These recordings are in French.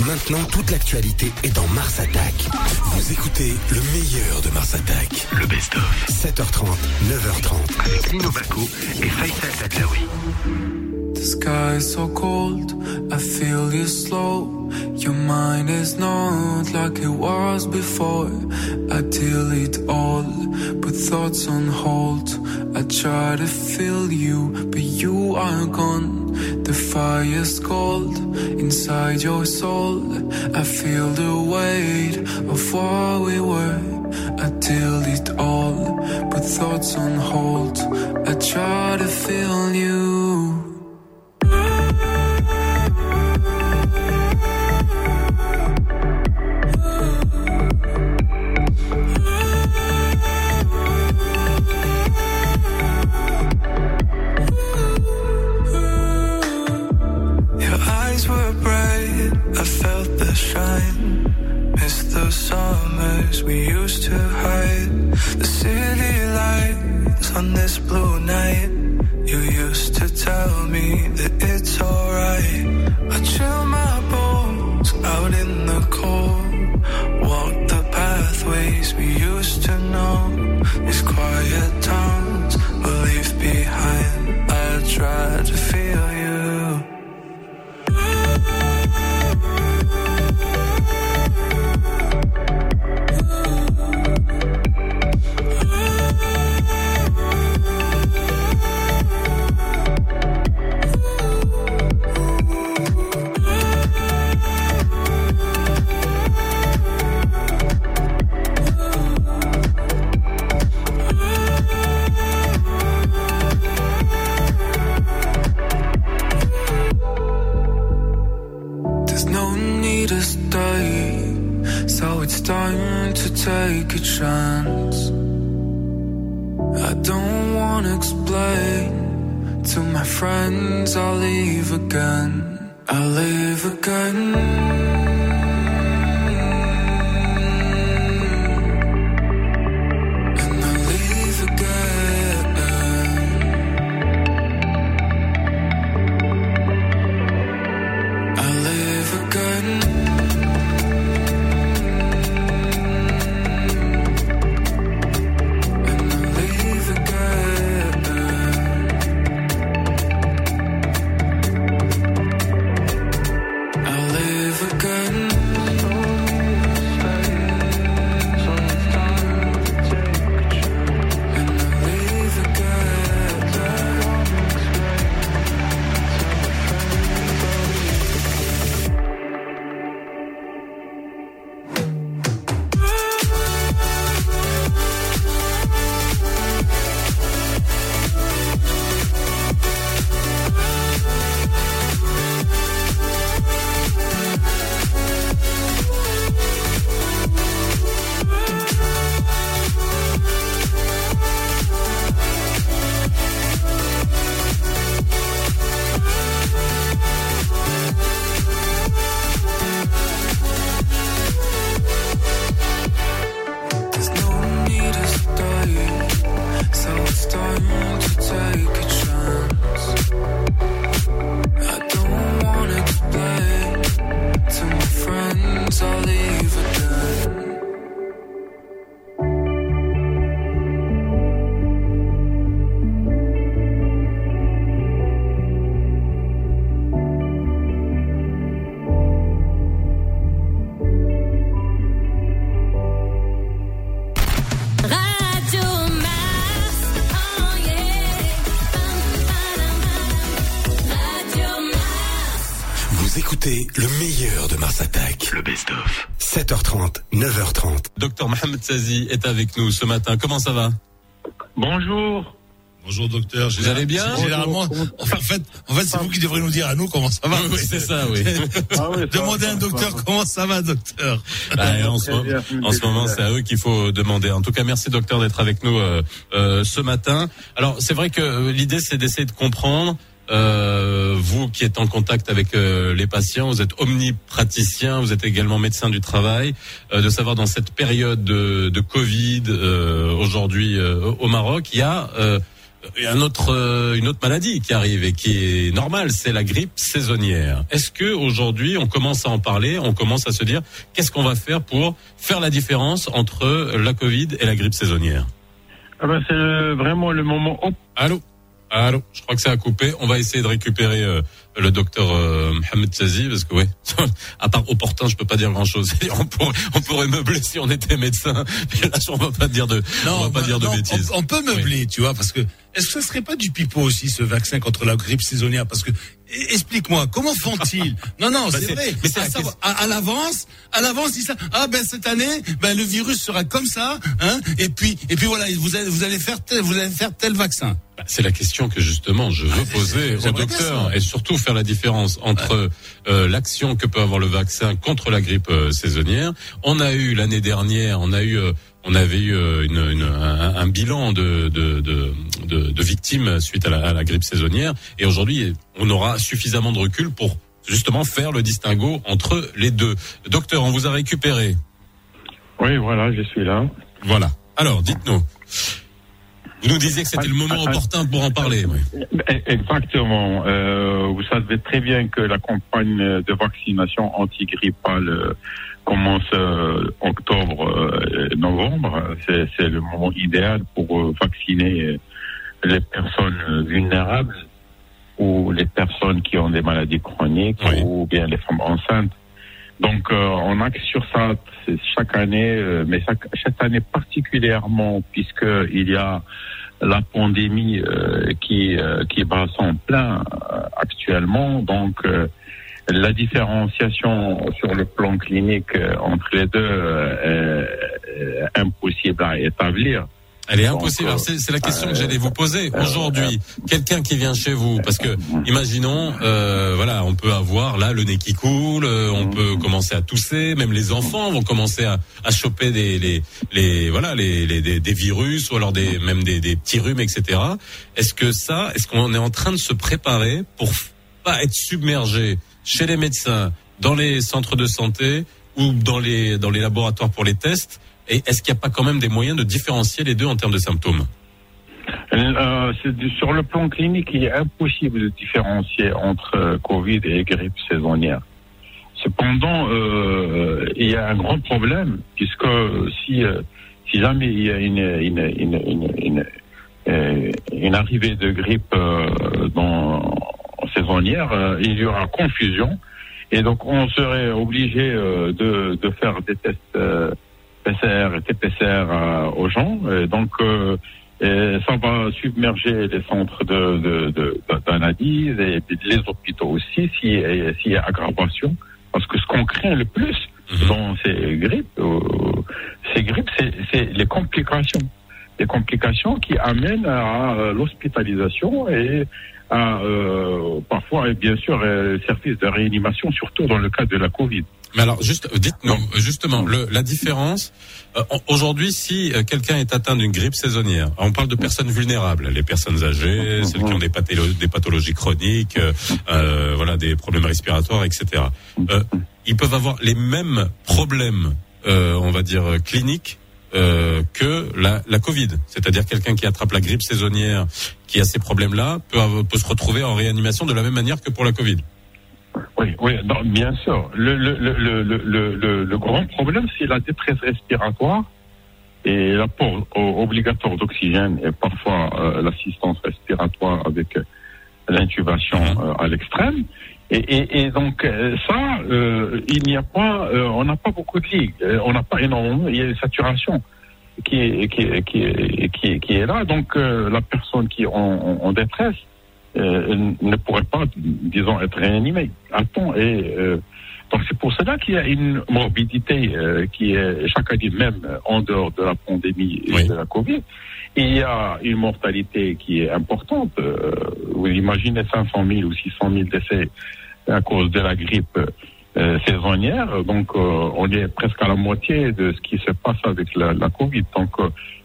Maintenant, toute l'actualité est dans Mars Attack. Vous écoutez le meilleur de Mars Attack. Le best-of. 7h30, 9h30. Avec Lino Baco et Faisal Tadlaoui. The sky is so cold, I feel you slow. Your mind is not like it was before. I delete all, put thoughts on hold. I try to feel you, but you are gone. The fire's cold inside your soul. I feel the weight of what we were. I delete all, put thoughts on hold. I try to feel you. We used to hide. The city lights on this blue night. You used to tell me that it's alright. I chill my bones out in the cold. Walk the pathways we used to know. It's quiet chance. I don't wanna explain to my friends I'll leave again. I'll leave again. Sazi est avec nous ce matin. Comment ça va? Bonjour. Bonjour docteur. Vous allez bien? Généralement, en fait, en fait, c'est vous qui devrez nous dire à nous comment ça va. Oui, c'est ça, oui. Ah oui, ça Demandez à un docteur comment ça va, docteur. Bah, ce, en ce moment, c'est à eux qu'il faut demander. En tout cas, merci docteur d'être avec nous euh, euh, ce matin. Alors, c'est vrai que euh, l'idée, c'est d'essayer de comprendre. Euh, vous qui êtes en contact avec euh, les patients, vous êtes omnipraticien, vous êtes également médecin du travail, euh, de savoir dans cette période de, de Covid euh, aujourd'hui euh, au Maroc, il y a euh, un autre, une autre maladie qui arrive et qui est normale, c'est la grippe saisonnière. Est-ce que aujourd'hui on commence à en parler, on commence à se dire qu'est-ce qu'on va faire pour faire la différence entre la Covid et la grippe saisonnière? Ah ben, c'est vraiment le moment Allô? Allô Je crois que ça a coupé. On va essayer de récupérer euh, le docteur euh, Mohamed Sazi parce que ouais, à part opportun, je peux pas dire grand-chose. on pourrait, on pourrait meubler si on était médecin. Mais là, on va pas dire de, on va pas bah, dire de non, bêtises. On, on peut meubler, tu vois, parce que est-ce que ce serait pas du pipeau aussi ce vaccin contre la grippe saisonnière? Parce que e- explique-moi, comment font-ils? Non, non, Bah, c'est vrai. mais c'est à, savoir, à, à l'avance, à l'avance, ils savent. Ah ben cette année, ben le virus sera comme ça, hein Et puis, et puis voilà, vous allez, vous allez faire, tel, vous allez faire tel vaccin. Bah, C'est la question que justement je veux poser au docteur et surtout faire la différence entre euh, l'action que peut avoir le vaccin contre la grippe euh, saisonnière. On a eu l'année dernière, on a eu, euh, on avait eu une, une- un, un bilan de, de, de, de- de victimes suite à la, à la grippe saisonnière et aujourd'hui on aura suffisamment de recul pour justement faire le distinguo entre les deux. Docteur, on vous a récupéré. Oui, voilà, je suis là. Voilà. Alors, dites-nous. Vous nous disiez que c'était le moment opportun pour en parler. oui. E- Exactement. Euh, vous savez très bien que la campagne de vaccination antigrippale euh, commence euh, octobre, euh, novembre. C'est le moment idéal pour vacciner les personnes vulnérables ou les personnes qui ont des maladies chroniques Oui. ou bien les femmes enceintes. Donc, euh, on axe sur ça chaque année, euh, mais chaque, cette année particulièrement, puisque il y a la pandémie euh, qui euh, qui bat son plein actuellement. Donc, la différenciation sur le plan clinique entre les deux est impossible à établir. Elle est impossible. euh, Alors, C'est c'est la question que euh, j'allais vous poser. Aujourd'hui, quelqu'un qui vient chez vous, parce que imaginons, euh, voilà, on peut avoir là le nez qui coule, euh, on peut commencer à tousser, même les enfants vont commencer à, à choper des les, les voilà les, les des, des virus ou alors des même des, des petits rhumes, etc. Est-ce que ça, est-ce qu'on est en train de se préparer pour pas être submergé chez les médecins, dans les centres de santé ou dans les dans les laboratoires pour les tests et est-ce qu'il n'y a pas quand même des moyens de différencier les deux en termes de symptômes Euh, sur le plan clinique, il est impossible de différencier entre euh, Covid et grippe saisonnière. Cependant, euh, il y a un grand problème puisque si si jamais il y a une une une une, arrivée de grippe dans saisonnière, il y aura confusion et donc on serait obligé de de faire des tests PCR et TPCR euh, aux gens. Et donc euh, et ça va submerger les centres de, de, de, d'analyse et les hôpitaux aussi s'il s'il y a aggravation. Parce que ce qu'on craint le plus Mhm. dans ces grippes, euh, ces grippes, c'est, les complications. Les complications qui amènent à l'hospitalisation et à euh, parfois, et bien sûr, euh, service de réanimation, surtout dans le cas de la Covid. Mais alors, juste, dites-nous, justement, le, la différence. euh, Aujourd'hui, si euh, quelqu'un est atteint d'une grippe saisonnière, on parle de personnes vulnérables, les personnes âgées, celles qui ont des, pathélo- des pathologies chroniques, euh, euh, voilà, des problèmes respiratoires, etc. Euh, ils peuvent avoir les mêmes problèmes, euh, on va dire cliniques. Euh, que la, Covid, c'est-à-dire quelqu'un qui attrape la grippe saisonnière, qui a ces problèmes-là, peut, se retrouver en réanimation de la même manière que pour la Covid. Oui, oui, bien sûr. Le, grand problème, c'est la détresse respiratoire et l'apport obligatoire d'oxygène et parfois euh, l'assistance respiratoire avec euh, l'intubation à l'extrême. Et, et, et donc euh, ça, euh, il n'y a pas, euh, on n'a pas beaucoup de ligues, Euh, on n'a pas énormément, il y a une saturation qui est, qui, est- qui, est- qui, est- qui est là. Donc euh, la personne qui est en, en détresse euh, ne pourrait pas, disons, être réanimée à temps. Et euh, donc c'est pour cela qu'il y a une morbidité euh, qui est chaque année même en dehors de la pandémie et Oui. de la Covid. Il y a une mortalité qui est importante. Euh, vous imaginez 500 000 ou 600 000 décès à cause de la grippe euh, saisonnière. Donc euh, on est presque à la moitié de ce qui se passe avec la, la Covid. Donc,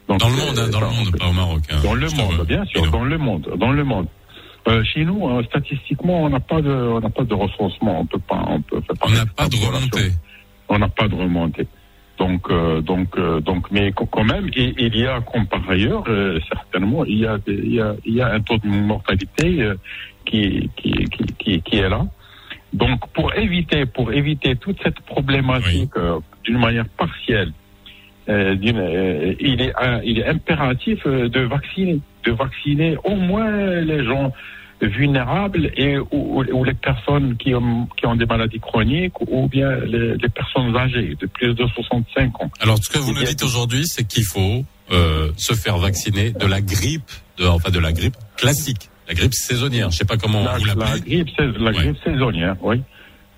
donc, Dans le monde, hein, dans le monde, pas au Maroc. hein. dans le monde, bien sûr, dans le monde, dans le monde. Euh, chez nous, euh, statistiquement, on n'a pas de, on n'a pas de recensement. On peut pas, on peut faire On n'a pas de remontée. On n'a pas de remontée. Donc, euh, donc, euh, donc, mais qu- quand même, il, il y a, comme par ailleurs, euh, certainement, il y a, des- il y a, il y a un taux de mortalité qui, qui, qui, qui, qui est là. Donc, pour éviter, pour éviter toute cette problématique d'une manière partielle, il est, il est impératif de vacciner, de vacciner au moins les gens vulnérables et ou, ou- les personnes qui ont, qui ont des maladies chroniques ou bien les, les personnes âgées de plus de 65 ans. Alors, ce que vous Il nous dites aujourd'hui, c'est qu'il faut euh, se faire vacciner de la grippe, de, enfin de la grippe classique, la grippe saisonnière. Je sais pas comment La, vous la l'appelez. grippe, sais- la Ouais. grippe saisonnière, oui.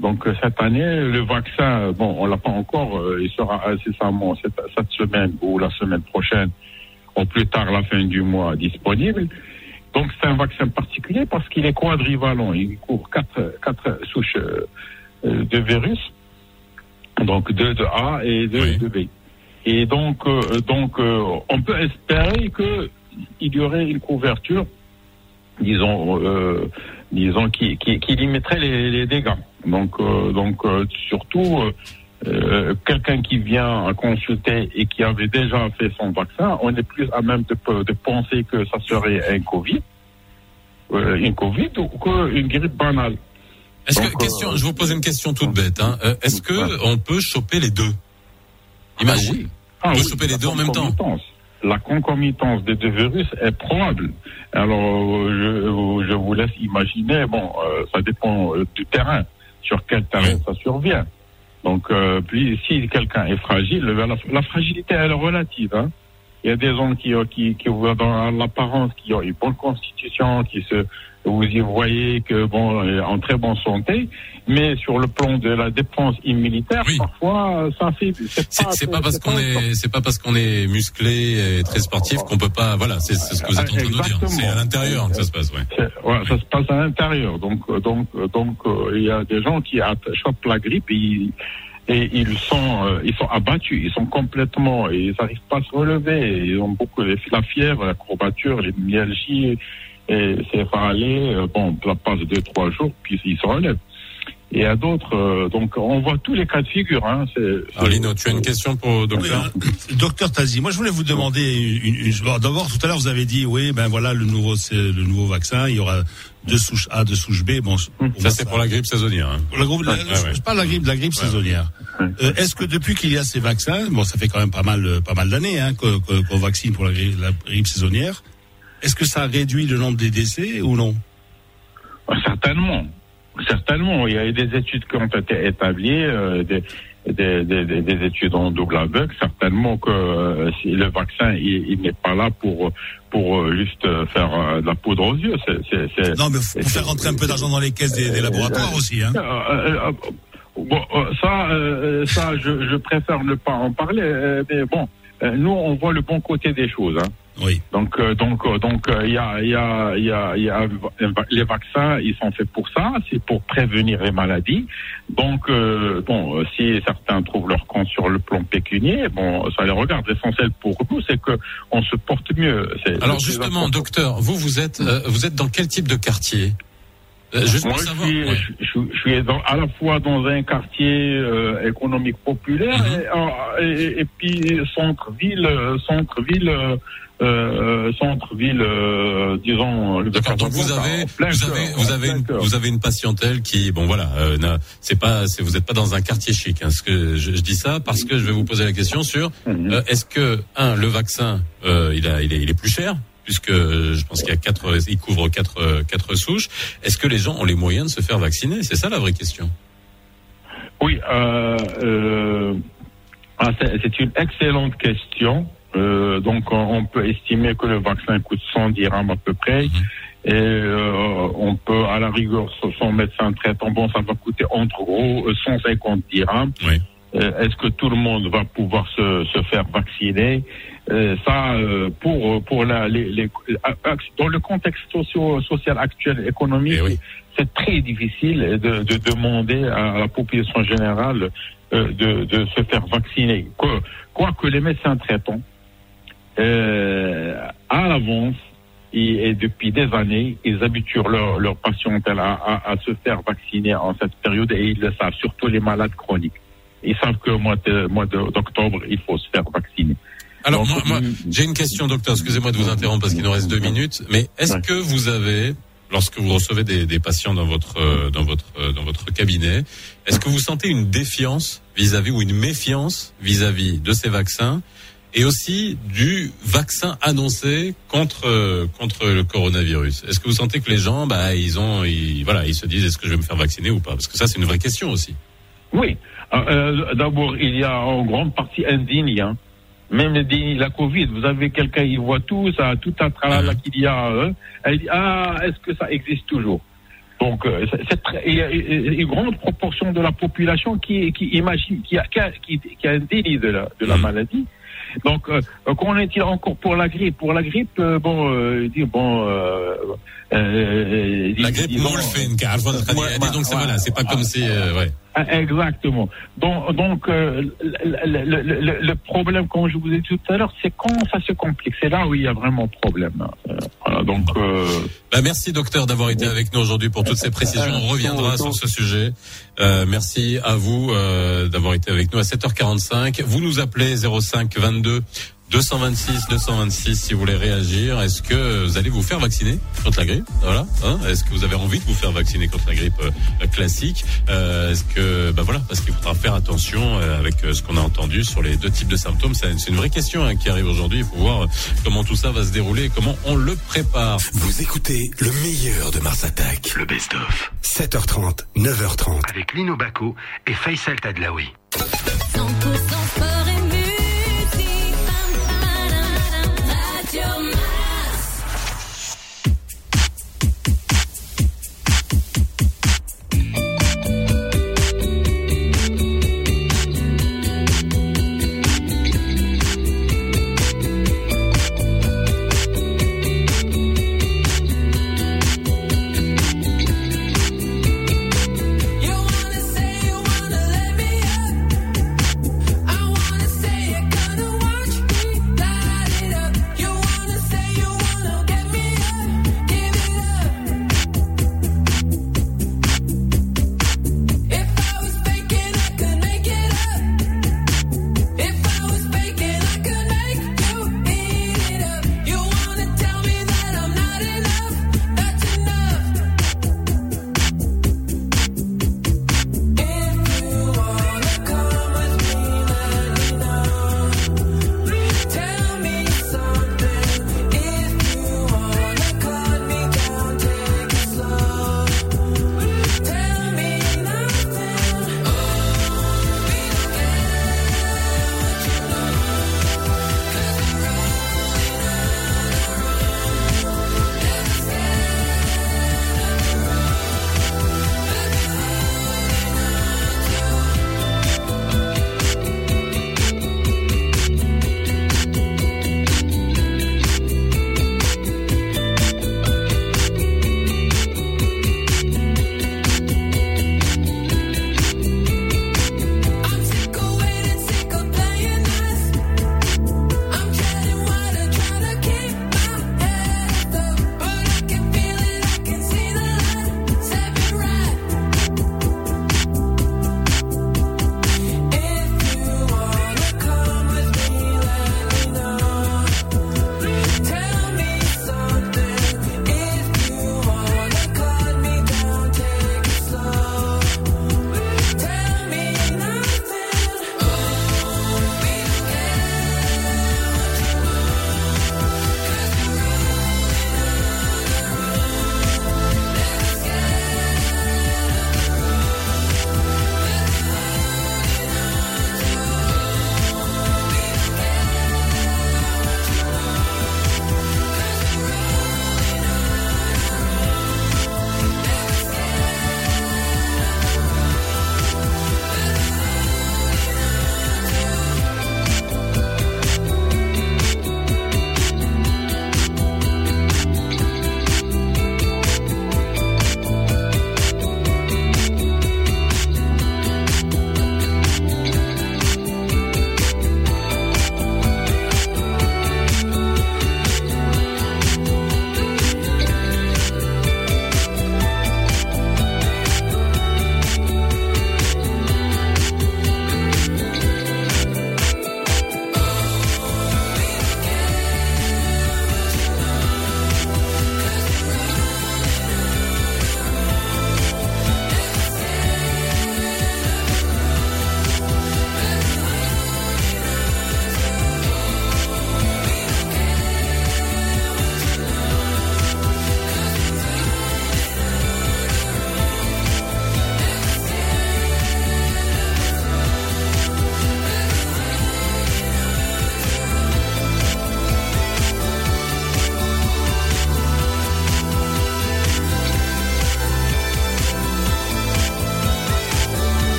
Donc euh, cette année, le vaccin, bon, on l'a pas encore, euh, il sera incessamment cette, cette semaine ou la semaine prochaine, au plus tard la fin du mois, disponible. Donc c'est un vaccin particulier parce qu'il est quadrivalent, il couvre quatre, quatre souches euh, euh, de virus, donc deux de A et deux Oui. de B. Et donc, euh, donc euh, on peut espérer que il y aurait une couverture disons, disons, qui, qui, qui limiterait les, les dégâts. Donc, donc surtout, euh, quelqu'un qui vient consulter et qui avait déjà fait son vaccin, on est plus à même de, de penser que ça serait un Covid, euh, une Covid ou qu'une grippe banale. Est-ce que Donc, euh, question, je vous pose une question toute bête. Hein. Est-ce que Ouais. on peut choper les deux? Imagine. Ah On peut oui, choper les deux en même temps. concomitance. La concomitance des deux virus est probable. Alors, je, je vous laisse imaginer, bon, euh, ça dépend du terrain, sur quel terrain ça survient. Donc, euh, si quelqu'un est fragile, la, fragilité, elle est relative. Hein. Il y a des gens qui, euh, qui, qui voient dans l'apparence, qui ont une bonne constitution, qui se, vous y voyez que bon, est en très bonne santé, mais sur le plan de la défense immunitaire, Oui. parfois, ça fait. C'est pas parce qu'on est, c'est pas parce qu'on est musclé et très sportif qu'on peut pas. Voilà, c'est ce que vous êtes en train de dire. C'est à l'intérieur que ça se passe, ouais. Ouais, ça se passe à l'intérieur. Donc, euh, donc, euh, donc, euh, il y a des gens qui chopent la grippe et, ils- et ils sont, euh, ils sont abattus. Ils sont complètement, ils n'arrivent pas à se relever. Ils ont beaucoup de la fièvre, la courbature, les myalgies, et c'est aller. euh, Bon, ça passe deux, trois jours, puis ils se relèvent. Et à d'autres, euh, donc, on voit tous les cas de figure. Hein, c'est- Alors, Lino, tu as une question pour le Oui, docteur hein, docteur Tazi, moi je voulais vous demander une, une- une- d'abord tout à l'heure vous avez dit oui ben voilà le nouveau c'est le nouveau vaccin il y aura deux souches A deux souches B bon Ça, c'est pour la grippe saisonnière. hein. Pour la la- Ouais, ouais. je parle de la grippe, de la grippe saisonnière. Euh, Est-ce que depuis qu'il y a ces vaccins, bon, ça fait quand même pas mal, euh, pas mal d'années hein, qu'on vaccine pour la grippe, la grippe saisonnière, est-ce que ça réduit le nombre des décès ou non? Certainement. Certainement. Il y a eu des études qui ont été établies, euh, des, des, des, des- des études en double aveugle. Certainement que euh, si le vaccin, il, il n'est pas là pour, pour euh, juste euh, faire euh, de la poudre aux yeux. C'est, c'est, c'est- Non, mais faut faire rentrer un peu d'argent dans les caisses des, des laboratoires aussi. Hein. Bon, ça, euh, ça, je, je préfère ne pas en parler. mais bon, nous, on voit le bon côté des choses. Hein. Oui. Donc, euh, donc, euh, donc, euh, il y a, il y a, il y a, y a les vaccins, ils sont faits pour ça, c'est pour prévenir les maladies. Donc, euh, bon, si certains trouvent leur compte sur le plan pécunier, bon, ça les regarde. L'essentiel pour nous, c'est que on se porte mieux. Alors justement, docteur, vous vous êtes vous êtes dans quel type de quartier? Juste Moi, pour je suis, ouais. je, je- je suis dans- à la fois dans un quartier euh, économique populaire Mhm. et, euh, et, et puis centre-ville, centre-ville, euh, centre-ville, euh, disons. le D'accord. Donc vous avez vous avez vous avez une, cœur. vous avez une patientèle qui bon voilà euh, c'est pas vous êtes pas dans un quartier chic. Hein, ce que je, je dis ça parce que je vais vous poser la question sur Mhm. euh, est-ce que un le vaccin euh, il a il est, il est plus cher puisque je pense qu'il y a quatre il couvre quatre quatre souches. Est-ce que les gens ont les moyens de se faire vacciner? C'est ça la vraie question. Oui, euh, euh, ah, c'est c'est une excellente question. Euh, donc, on- peut estimer que le vaccin coûte 100 dirhams à peu près. Mhm. Et euh, on peut, à la rigueur, son- médecin traitant, bon, ça va coûter entre gros euh, 150 dirhams. Oui. Euh, Est-ce que tout le monde va pouvoir se, se faire vacciner? Euh, Ça, euh, pour pour la, les, les, dans le contexte socio, social actuel, économique, Eh oui. c'est très difficile de, de demander à la population générale euh, de, de se faire vacciner. Quoi- Quoique les médecins traitants, euh, à l'avance et, et depuis des années, ils habituent leur, leur patientèle à, à, à se faire vacciner en cette période et ils le savent, surtout les malades chroniques. ils savent qu'au mois de- mois de- d'octobre, il faut se faire vacciner. Alors Donc, moi, moi, mm, j'ai une question, docteur. Excusez-moi de vous interrompre parce qu'il nous reste deux minutes. Mais est-ce Ouais. que vous avez, lorsque vous recevez des, des patients dans votre euh, dans votre euh, dans votre cabinet, est-ce que vous sentez une défiance vis-à-vis ou une méfiance vis-à-vis de ces vaccins et aussi du vaccin annoncé contre euh, contre le coronavirus Est-ce que vous sentez que les gens, bah, ils ont, ils, voilà, ils se disent est-ce que je vais me faire vacciner ou pas? Parce que ça, c'est une vraie question aussi. Oui. Euh, euh, D'abord, il y a en grande partie indigne. Hein. Même le déni de la Covid, vous avez quelqu'un, il voit tout, ça, tout un tralala qu'il y a. hein. Elle dit, ah, est-ce que ça existe toujours? Donc, il y a une grande proportion de la population qui, qui imagine, qui a, qui a, qui- qui a un déni de la, de la Mhm. maladie. Donc, euh, qu'en est-il encore pour la grippe? Pour la grippe, euh, bon, euh, dire bon. Euh, La grippe carte. Ouais, donc c'est voilà, c'est pas comme si, euh, ouais. Ah, Exactement. Donc, donc euh, le, le- le- le- le problème, comme je vous ai dit tout à l'heure, c'est quand ça se complique. C'est là où il y a vraiment problème. Euh, voilà, donc, euh, Bah, merci docteur d'avoir été avec nous aujourd'hui pour toutes ces précisions. On reviendra sur ce sujet. Merci à vous d'avoir été avec nous à 7h45. Vous nous appelez 05 22 226 226 si vous voulez réagir. Est-ce que vous allez vous faire vacciner contre la grippe? Voilà. Hein Est-ce que vous avez envie de vous faire vacciner contre la grippe euh, classique? Euh, Est-ce que bah voilà parce qu'il faudra faire attention euh, avec ce qu'on a entendu sur les deux types de symptômes. C'est c'est une vraie question hein, qui arrive aujourd'hui. Il faut voir comment tout ça va se dérouler et comment on le prépare. Vous écoutez le meilleur de Mars Attack. Le best-of. 7h30, 9h30. Avec Lino Baco et Faisal Tadlaoui. 100%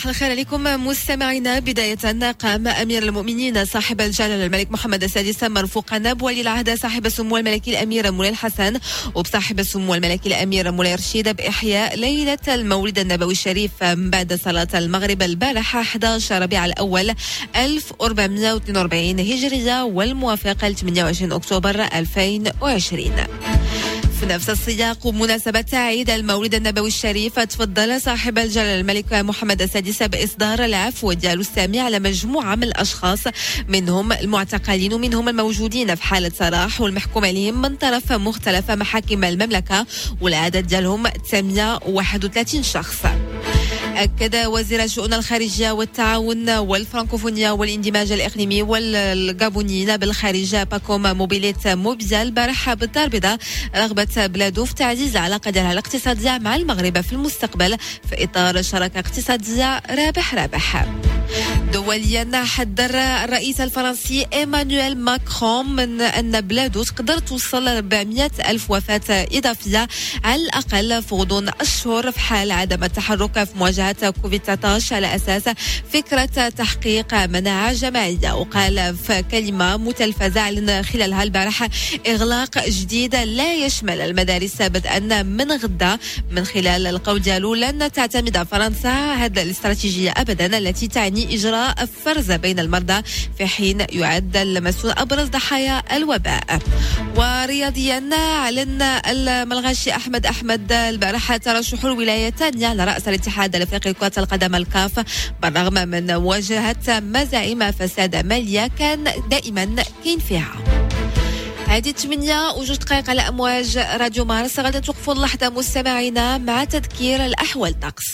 صباح الخير عليكم. مستمعينا بداية قام أمير المؤمنين صاحب الجلالة الملك محمد السادس مرفوق نب ولي العهد صاحب السمو الملكي الأمير مولاي الحسن وبصاحب السمو الملكي الأمير مولاي رشيد بإحياء ليلة المولد النبوي الشريف بعد صلاة المغرب البارحة 11 ربيع الأول 1442 هجرية والموافق ل 28 أكتوبر 2020 في نفس السياق وبمناسبة عيد المولد النبوي الشريف تفضل صاحب الجلالة الملك محمد السادس بإصدار العفو ديالو السامي على مجموعة من الأشخاص منهم المعتقلين ومنهم الموجودين في حالة سراح والمحكوم عليهم من طرف مختلف محاكم المملكة والعدد ديالهم 931 شخص. أكد وزير الشؤون الخارجية والتعاون والفرنكوفونيا والاندماج الإقليمي والجابونيين بالخارج باكوم موبيليت موبيزا البارحة بالدار البيضاء رغبة بلاده في تعزيز ديالها الاقتصادية مع المغرب في المستقبل في إطار شراكة اقتصادية رابح رابح. دوليا حذر الرئيس الفرنسي إيمانويل ماكرون من أن بلاده تقدر توصل ل 400 ألف وفاة إضافية على الأقل في غضون أشهر في حال عدم التحرك في مواجهة كوفيد 19 على أساس فكرة تحقيق مناعة جماعية. وقال في كلمة متلفزة اعلن خلالها البارحه إغلاق جديد لا يشمل المدارس بدءا من غدا من خلال القول ديالو لن تعتمد فرنسا هذه الاستراتيجية ابدا التي تعني إجراء فرز بين المرضى في حين يعد المسؤول أبرز ضحايا الوباء. ورياضيا أعلن الملغاشي أحمد أحمد البارحه ترشح الولاية الثانية لراس الاتحاد الافريقي لكره القدم الكاف بالرغم من مواجهه مزاعم فساد ماليه كان دائما كاين فيها. هذه 8 وجوج دقائق على أمواج راديو مارس غادي توقفوا اللحظه مستمعينا مع تذكير الأحوال الطقس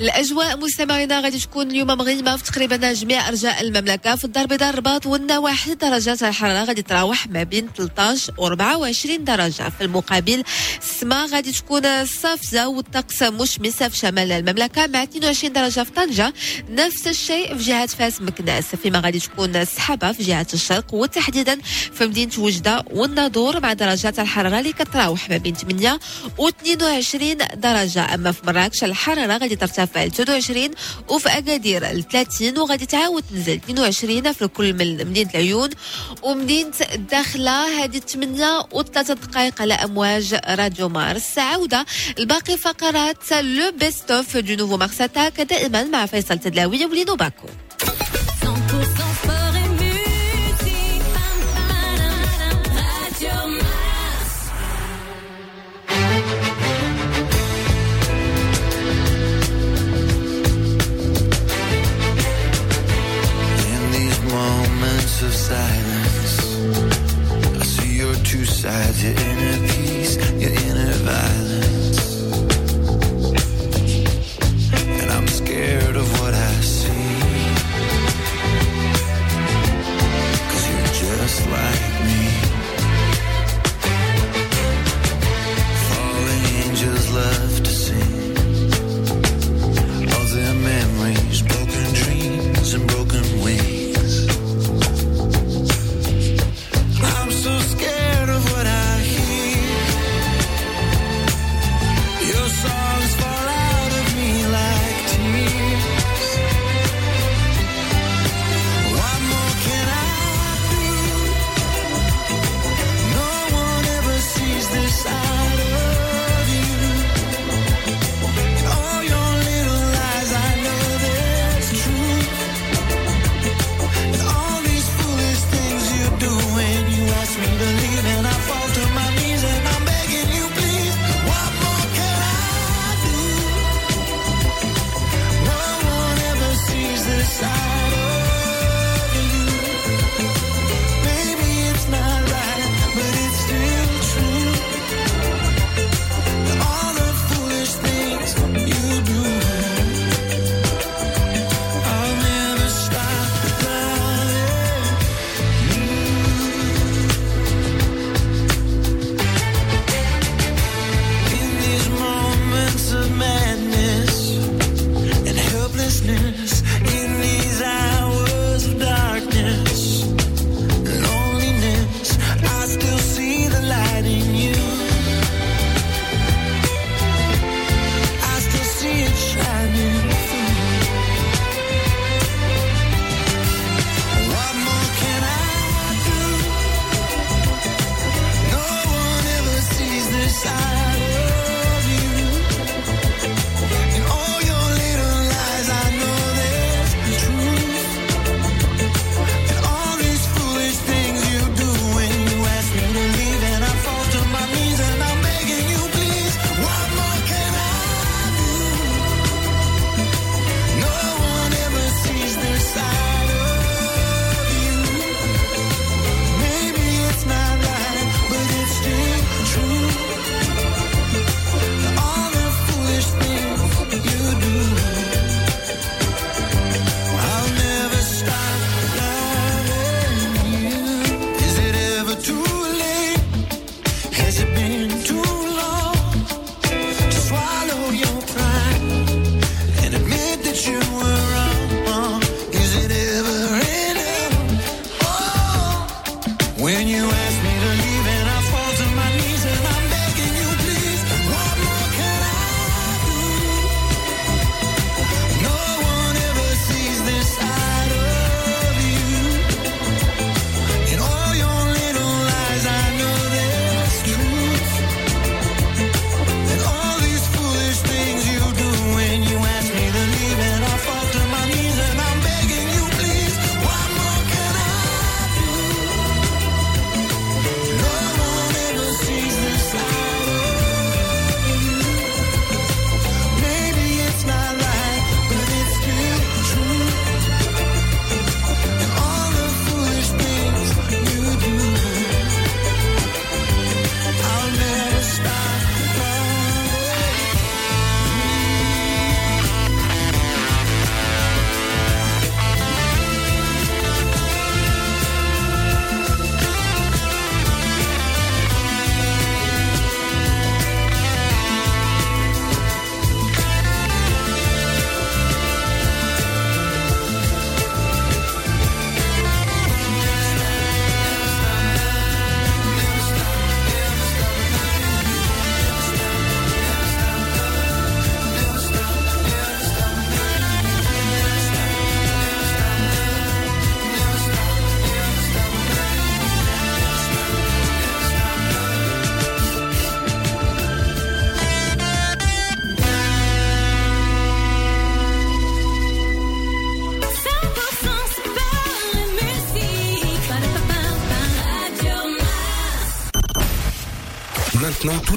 الأجواء مستمعينا غادي تكون اليوم مغيمه في تقريبا جميع أرجاء المملكة. في الدار البيضاء الرباط والنواحي درجات الحراره غادي تراوح ما بين 13 و 24 درجة. في المقابل السماء غادي تكون صافيه والطقس مشمس في شمال المملكة مع 22 درجة في طنجة. نفس الشيء في جهة فاس مكناس. فيما غادي تكون السحابه في جهة الشرق وتحديدا في مدينة وجدة والناظور مع درجات الحرارة اللي كتراوح ما بين 8 و 22 درجة. أما في مراكش الحرارة غادي ترتفع ل 22 وفي أكادير ل 30 وغادي تعاود تنزل 22 في كل من مدينة العيون. ومدينة الداخلة هذه 8 و3 دقائق على أمواج راديو مارس عوده الباقي فقرات لو بيست اوف دو نوفو مارس اتاك دائما مع فيصل تدلاوي ولينو باكو. Of silence, I see your two sides, your inner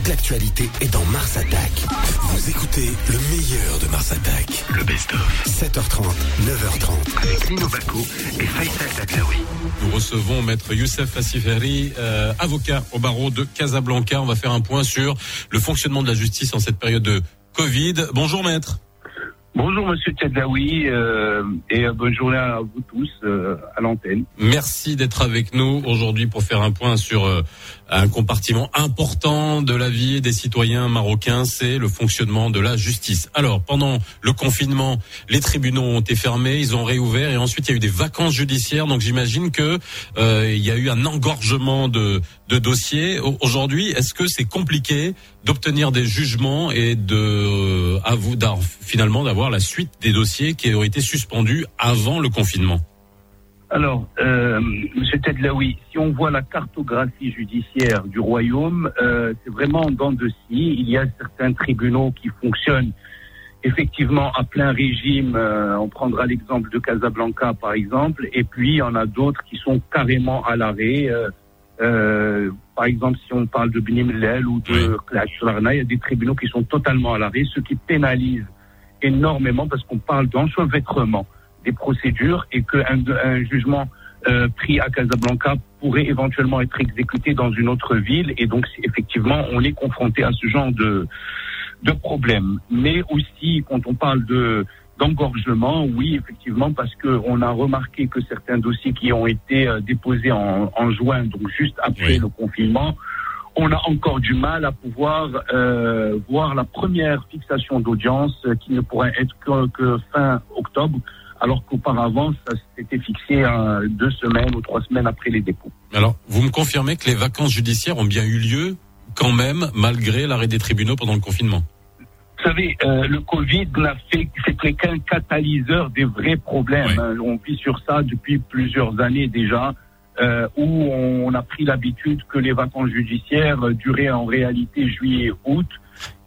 toute l'actualité est dans Mars Attack. Vous écoutez le meilleur de Mars Attack. Le best-of. 7h30, 9h30. Avec Lino Baco et Faisal Tadlaoui. Nous recevons maître Youssef Assiferi, euh, avocat au barreau de Casablanca. On va faire un point sur le fonctionnement de la justice en cette période de Covid. Bonjour maître. Bonjour Monsieur Tchadlaoui euh, et euh, bonne journée à vous tous euh, à l'antenne. Merci d'être avec nous aujourd'hui pour faire un point sur euh, un compartiment important de la vie des citoyens marocains, c'est le fonctionnement de la justice. Alors, pendant le confinement, les tribunaux ont été fermés, ils ont réouvert et ensuite il y a eu des vacances judiciaires. Donc j'imagine que euh, il y a eu un engorgement de, dossiers. Au- Aujourd'hui, est-ce que c'est compliqué d'obtenir des jugements et de euh, finalement d'avoir la suite des dossiers qui ont été suspendus avant le confinement? Alors, euh, Monsieur Tedlaoui, si on voit la cartographie judiciaire du royaume, euh, c'est vraiment en dents de scie. Il y a certains tribunaux qui fonctionnent effectivement à plein régime. Euh, on prendra l'exemple de Casablanca, par exemple, et puis il y en a d'autres qui sont carrément à l'arrêt. Euh, euh, par exemple, si on parle de Benimlel ou de Clachlarna, il y a des tribunaux qui sont totalement à l'arrêt, ce qui pénalise énormément parce qu'on parle d'enchevêtrement des procédures et qu'un un jugement euh, pris à Casablanca pourrait éventuellement être exécuté dans une autre ville. Et donc effectivement on est confronté à ce genre de de problème. Mais aussi quand on parle de d'engorgement, oui effectivement parce que on a remarqué que certains dossiers qui ont été euh, déposés en, en juin, donc juste après le confinement, on a encore du mal à pouvoir euh, voir la première fixation d'audience qui ne pourrait être que, que fin octobre, alors qu'auparavant, ça s'était fixé euh, deux semaines ou trois semaines après les dépôts. Alors, vous me confirmez que les vacances judiciaires ont bien eu lieu quand même, malgré l'arrêt des tribunaux pendant le confinement? Vous savez, euh, le Covid n'a fait, c'était qu'un catalyseur des vrais problèmes. hein. On vit sur ça depuis plusieurs années déjà, euh, où on a pris l'habitude que les vacances judiciaires duraient en réalité juillet-août.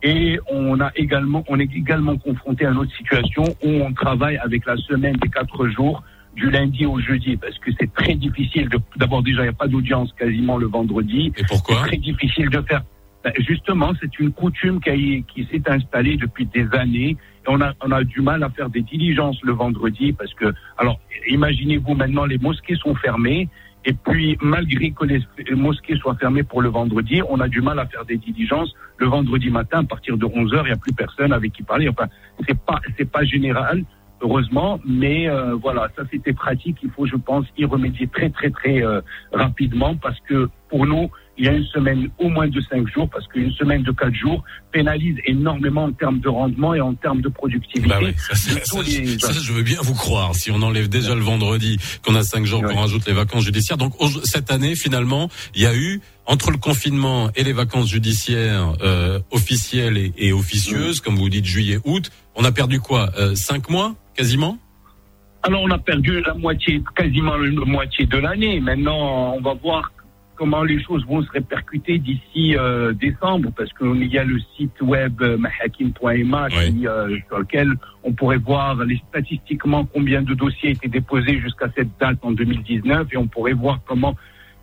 Et on a également, on est également confronté à une autre situation où on travaille avec la semaine des quatre jours du lundi au jeudi parce que c'est très difficile de, d'abord déjà il n'y a pas d'audience quasiment le vendredi. Et pourquoi? C'est très difficile de faire. Ben, justement, c'est une coutume qui s'est installée depuis des années. Et on a, on a du mal à faire des diligences le vendredi parce que, alors, imaginez-vous maintenant, les mosquées sont fermées. Et puis, malgré que les mosquées soient fermées pour le vendredi, on a du mal à faire des diligences le vendredi matin à partir de 11 heures. Il n'y a plus personne avec qui parler. Enfin, c'est pas, c'est pas général, heureusement, mais euh, voilà, ça c'était pratique. Il faut, je pense, y remédier très, très, très euh, rapidement parce que pour nous, il y a une semaine au moins de cinq jours, parce qu'une semaine de quatre jours pénalise énormément en termes de rendement et en termes de productivité. Bah oui, ça, ça, de tous ça, les- ça, je veux bien vous croire. Si on enlève déjà le vendredi, qu'on a cinq jours, Ouais. qu'on rajoute les vacances judiciaires. Donc cette année, finalement, il y a eu entre le confinement et les vacances judiciaires euh, officielles et, et officieuses, comme vous dites juillet, août, on a perdu quoi euh, Cinq mois, quasiment? Alors on a perdu la moitié, quasiment la moitié de l'année. Maintenant, on va voir comment les choses vont se répercuter d'ici euh, décembre, parce qu'il y a le site web euh, mahakim.ma euh, sur lequel on pourrait voir les, statistiquement combien de dossiers étaient déposés jusqu'à cette date en 2019, et on pourrait voir comment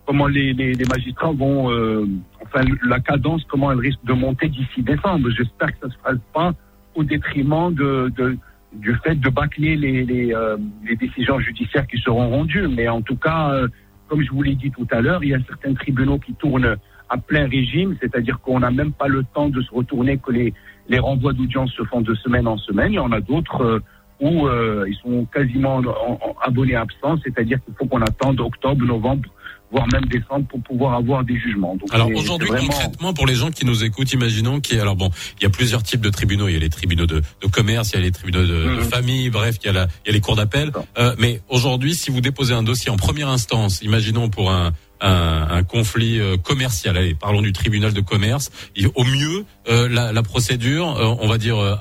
comment les, les, les magistrats vont, euh, enfin la cadence, comment elle risque de monter d'ici décembre. J'espère que ça se fera pas au détriment de, de du fait de bâcler les, les, euh, les décisions judiciaires qui seront rendues. Mais en tout cas, euh, comme je vous l'ai dit tout à l'heure, il y a certains tribunaux qui tournent à plein régime, c'est-à-dire qu'on n'a même pas le temps de se retourner, que les, renvois d'audience se font de semaine en semaine. Il y en a d'autres euh, où euh, ils sont quasiment en- en- abonnés absents, c'est-à-dire qu'il faut qu'on attende octobre, novembre, voire même décembre pour pouvoir avoir des jugements. Donc, Alors aujourd'hui, vraiment- concrètement, pour les gens qui nous écoutent, imaginons qu'il y a, alors bon, il y a plusieurs types de tribunaux. Il y a les tribunaux de, de commerce, il y a les tribunaux de, de Mhm. famille, bref, il y a, la, il y a les cours d'appel. Euh, mais aujourd'hui, si vous déposez un dossier en première instance, imaginons pour un, un, un conflit euh, commercial, allez, parlons du tribunal de commerce, il- au mieux, euh, la, la procédure, euh, on va dire, euh,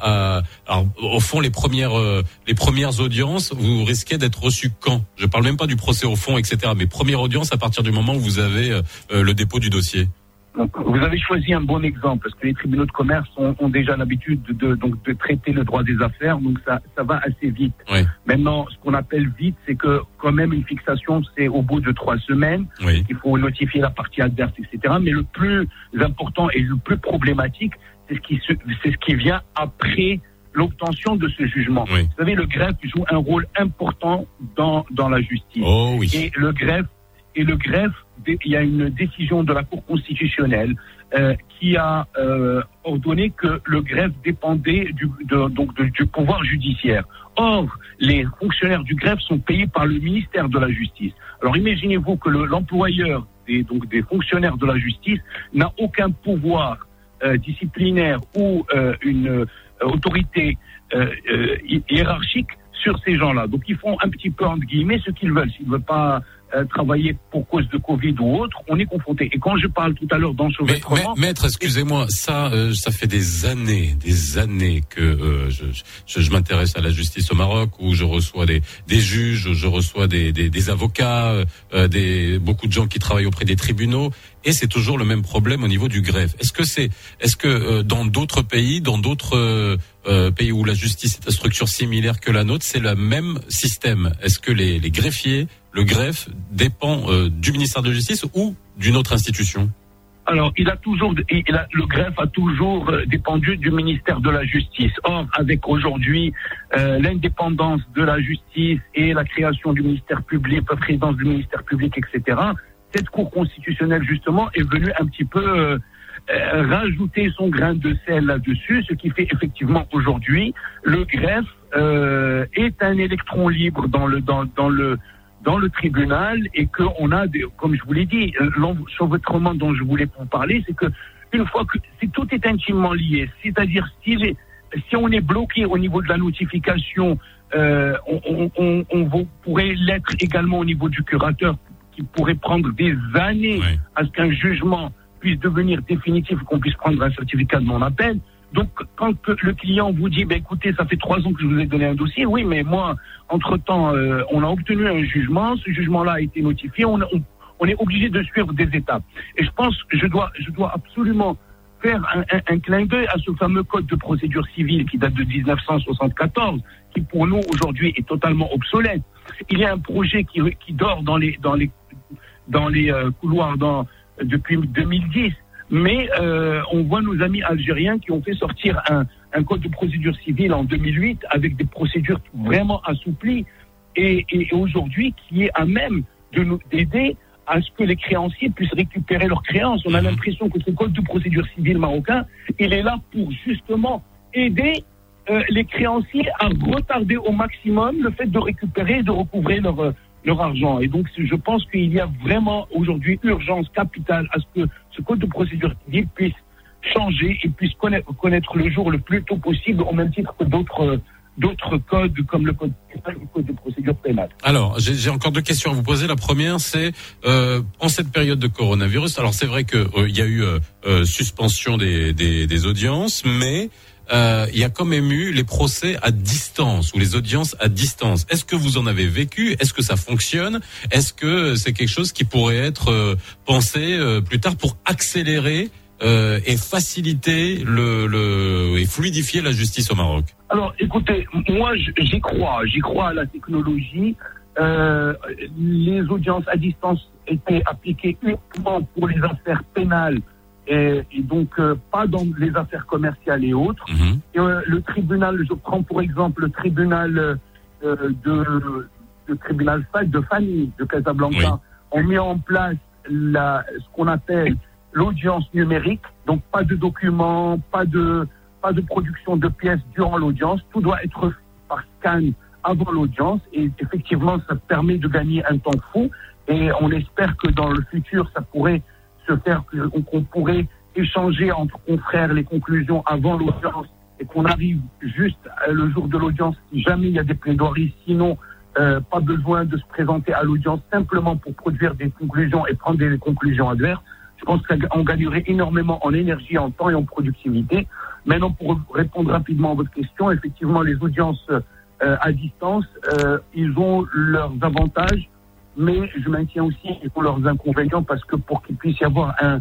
alors, au fond, les premières, euh, les premières audiences, vous risquez d'être reçu quand? Je parle même pas du procès au fond, etc. Mais première audience à partir du moment où vous avez euh, le dépôt du dossier. Donc, vous avez choisi un bon exemple parce que les tribunaux de commerce ont, ont déjà l'habitude de, de- donc de traiter le droit des affaires, donc ça, ça va assez vite. Oui. Maintenant, ce qu'on appelle vite, c'est que quand même une fixation, c'est au bout de trois semaines. Oui. Il faut notifier la partie adverse, etc. Mais le plus important et le plus problématique, c'est ce qui c'est ce qui vient après l'obtention de ce jugement. Oui. Vous savez, le greffe joue un rôle important dans dans la justice. Oh oui. Et le greffe, et le greffe, il y a une décision de la Cour constitutionnelle euh, qui a euh, ordonné que le greffe dépendait du, donc du pouvoir judiciaire. Or, les fonctionnaires du greffe sont payés par le ministère de la Justice. Alors, imaginez-vous que le- l'employeur des, des fonctionnaires de la justice n'a aucun pouvoir euh, disciplinaire ou une autorité hi- hiérarchique sur ces gens-là. Donc ils font un petit peu entre guillemets ce qu'ils veulent. S'ils ne veulent pas euh, travailler pour cause de Covid ou autre, on est confronté. Et quand je parle tout à l'heure Mais, d'enchevêtrement, ma- maître, excusez-moi, ça, euh, ça fait des années, des années que euh, je, je, je m'intéresse à la justice au Maroc, où je reçois des, des juges, je reçois des, des, des avocats, euh, des beaucoup de gens qui travaillent auprès des tribunaux, et c'est toujours le même problème au niveau du greffe. Est-ce que c'est, est-ce que euh, dans d'autres pays, dans d'autres euh, pays où la justice est à structure similaire que la nôtre, c'est le même système Est-ce que les, greffiers, le greffe dépend euh, du ministère de la Justice ou d'une autre institution? Alors il a toujours, le greffe a toujours euh, dépendu du ministère de la Justice. Or, avec aujourd'hui l'indépendance de la justice et la création du ministère public, la présidence du ministère public, etc. Cette Cour constitutionnelle justement est venue un petit peu euh, rajouter son grain de sel là-dessus, ce qui fait effectivement aujourd'hui le greffe euh, est un électron libre dans le dans, dans le dans le tribunal et qu'on a, des, comme je vous l'ai dit, euh, l'enchevêtrement dont je voulais vous parler, c'est que une fois que si tout est intimement lié, c'est-à-dire si, si on est bloqué au niveau de la notification, euh, on, on, on, on pourrait l'être également au niveau du curateur qui pourrait prendre des années Ouais. à ce qu'un jugement puisse devenir définitif qu'on puisse prendre un certificat de non-appel. Donc, quand le client vous dit, ben, écoutez, ça fait trois ans que je vous ai donné un dossier, oui, mais moi, entre-temps, euh, on a obtenu un jugement, ce jugement-là a été notifié, on, est obligé de suivre des étapes. Et je pense je dois, je dois absolument faire un clin d'œil à ce fameux code de procédure civile qui date de 1974, qui pour nous aujourd'hui est totalement obsolète. Il y a un projet qui, qui dort dans les, dans les, dans les euh, couloirs dans, depuis 2010. Mais euh, on voit nos amis algériens qui ont fait sortir un, un code de procédure civile en 2008 avec des procédures vraiment assouplies et, et aujourd'hui qui est à même de nous d'aider à ce que les créanciers puissent récupérer leurs créances. On a l'impression que ce code de procédure civile marocain, il est là pour justement aider euh, les créanciers à retarder au maximum le fait de récupérer et de recouvrer leur, euh, leur argent. Et donc, je pense qu'il y a vraiment aujourd'hui urgence capitale à ce que ce code de procédure civile puisse changer et puisse connaître, connaître le jour le plus tôt possible, au même titre que d'autres euh, d'autres codes comme le code le code de procédure pénale. Alors, j'ai encore deux questions à vous poser. La première, c'est euh, en cette période de coronavirus. Alors, c'est vrai que euh, y a eu euh, euh, suspension des, des, des audiences, mais euh, il y a quand même eu les procès à distance ou les audiences à distance. Est-ce que vous en avez vécu? Est-ce que ça fonctionne? Est-ce que c'est quelque chose qui pourrait être euh, pensé euh, plus tard pour accélérer et faciliter le, le et fluidifier la justice au Maroc? Alors, écoutez, moi, j'y crois. J'y crois à la technologie. Les audiences à distance étaient appliquées uniquement pour les affaires pénales et, et donc euh, pas dans les affaires commerciales et autres. Mhm. Et, euh, le tribunal, je prends pour exemple le tribunal euh, de, le tribunal de famille de Casablanca, ont mis en place la, ce qu'on appelle l'audience numérique. Donc pas de documents, pas de pas de production de pièces durant l'audience. Tout doit être fait par scan avant l'audience et effectivement ça permet de gagner un temps fou et on espère que dans le futur ça pourrait se faire qu'on pourrait échanger entre confrères les conclusions avant l'audience et qu'on arrive juste euh, le jour de l'audience si jamais il y a des plaidoiries sinon euh, pas besoin de se présenter à l'audience simplement pour produire des conclusions et prendre des conclusions adverses je pense qu'on gagnerait énormément en énergie, en temps et en productivité. Maintenant, pour répondre rapidement à votre question, effectivement, les audiences euh, à distance, euh, ils ont leurs avantages, mais je maintiens aussi qu'ils ont leurs inconvénients parce que pour qu'il puisse y avoir un,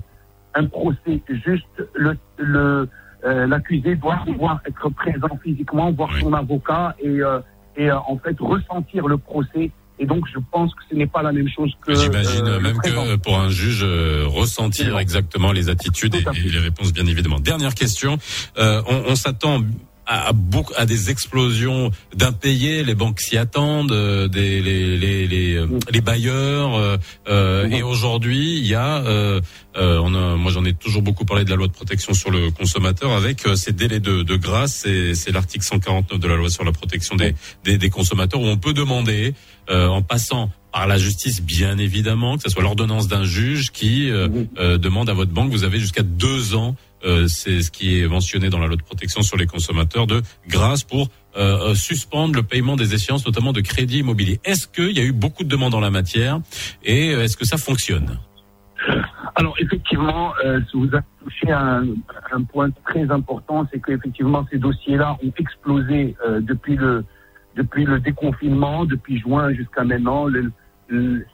un procès juste, le, le, euh, l'accusé doit pouvoir être présent physiquement, voir son avocat et, euh, et euh, en fait ressentir le procès. Et donc, je pense que ce n'est pas la même chose que. J'imagine même que pour un juge ressentir exactement les attitudes et, et les réponses, bien évidemment. Dernière question. On on s'attend à, à beaucoup à des explosions d'impayés, les banques s'y attendent, euh, des, les, les, les, euh, les bailleurs. euh, euh, Et aujourd'hui, il y a, euh, euh, on a, moi j'en ai toujours beaucoup parlé de la loi de protection sur le consommateur avec euh, ces délais de, de grâce. C'est c'est l'article 149 de la loi sur la protection des, des, des consommateurs où on peut demander, euh, en passant par la justice, bien évidemment, que ce soit l'ordonnance d'un juge qui euh, demande à votre banque, vous avez jusqu'à deux ans, euh, c'est ce qui est mentionné dans la loi de protection sur les consommateurs, de grâce pour euh, euh, suspendre le paiement des échéances, notamment de crédit immobilier. Est-ce qu'il y a eu beaucoup de demandes en la matière et est-ce que ça fonctionne? Alors effectivement, euh, vous avez touché un, un point très important, c'est qu'effectivement ces dossiers-là ont explosé depuis le depuis le déconfinement, depuis juin jusqu'à maintenant.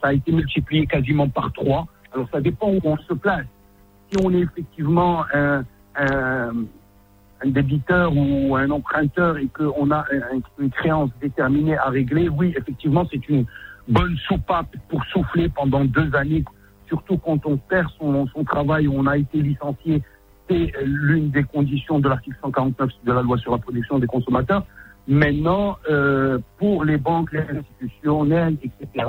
Ça a été multiplié quasiment par trois. Alors ça dépend où on se place. Si on est effectivement un, débiteur ou un emprunteur et qu'on a un- une créance déterminée à régler, oui, effectivement, c'est une bonne soupape pour souffler pendant deux années, surtout quand on perd son, son travail ou on a été licencié. C'est l'une des conditions de l'article 149 de la loi sur la protection des consommateurs. Maintenant, euh, pour les banques, les institutionnels, etc.,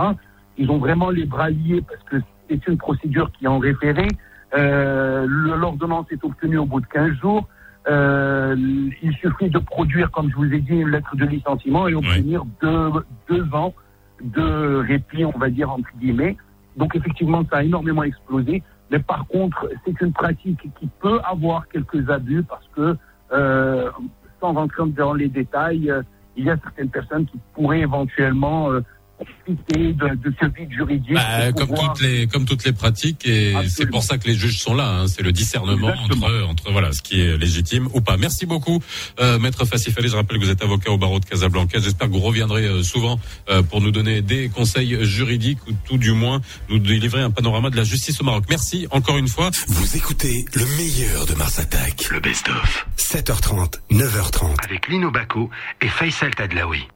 ils ont vraiment les bras liés parce que c'est une procédure qui est en référé. Euh, L'ordonnance est obtenue au bout de 15 jours. Euh, il suffit de produire, comme je vous ai dit, une lettre de licenciement et obtenir deux, deux ans de répit, on va dire, entre guillemets. Donc effectivement, ça a énormément explosé. Mais par contre, c'est une pratique qui peut avoir quelques abus parce que, euh, sans rentrer dans les détails, euh, il y a certaines personnes qui pourraient éventuellement euh, profiter de, de ce vide juridique. Bah, comme pouvoir- toutes les comme toutes les pratiques et c'est pour ça que les juges sont là. hein. c'est le discernement entre entre voilà ce qui est légitime ou pas. Merci beaucoup, euh, maître Fassif. Je rappelle que vous êtes avocat au barreau de Casablanca. J'espère que vous reviendrez euh, souvent euh, pour nous donner des conseils juridiques ou tout du moins nous délivrer un panorama de la justice au Maroc. Merci encore une fois. Vous écoutez le meilleur de Mars Attack. Le best-of. 7h30, 9h30. Avec Lino Baco et Faisal Tadlaoui.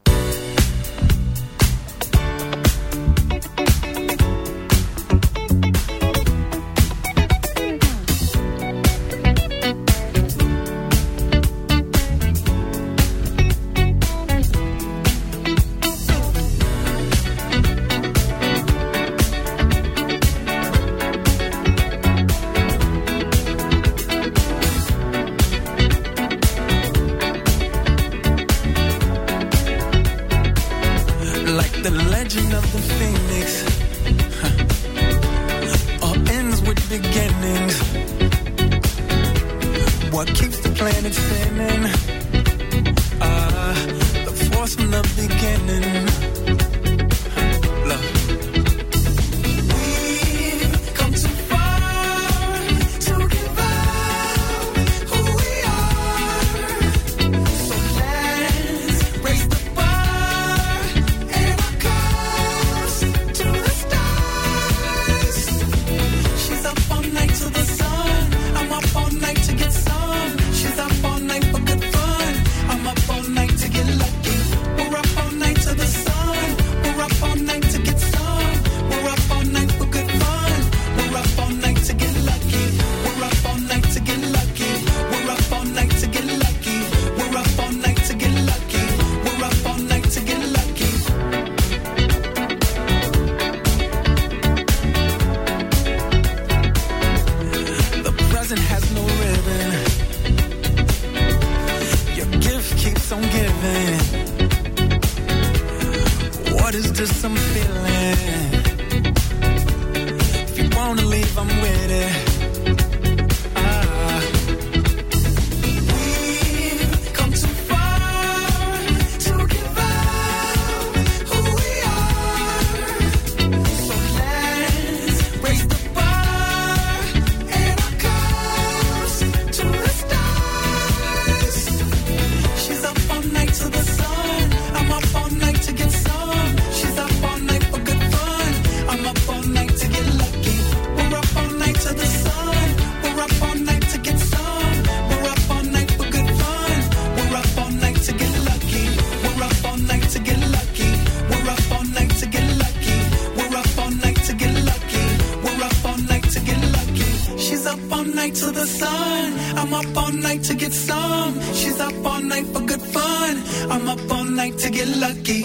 Lucky.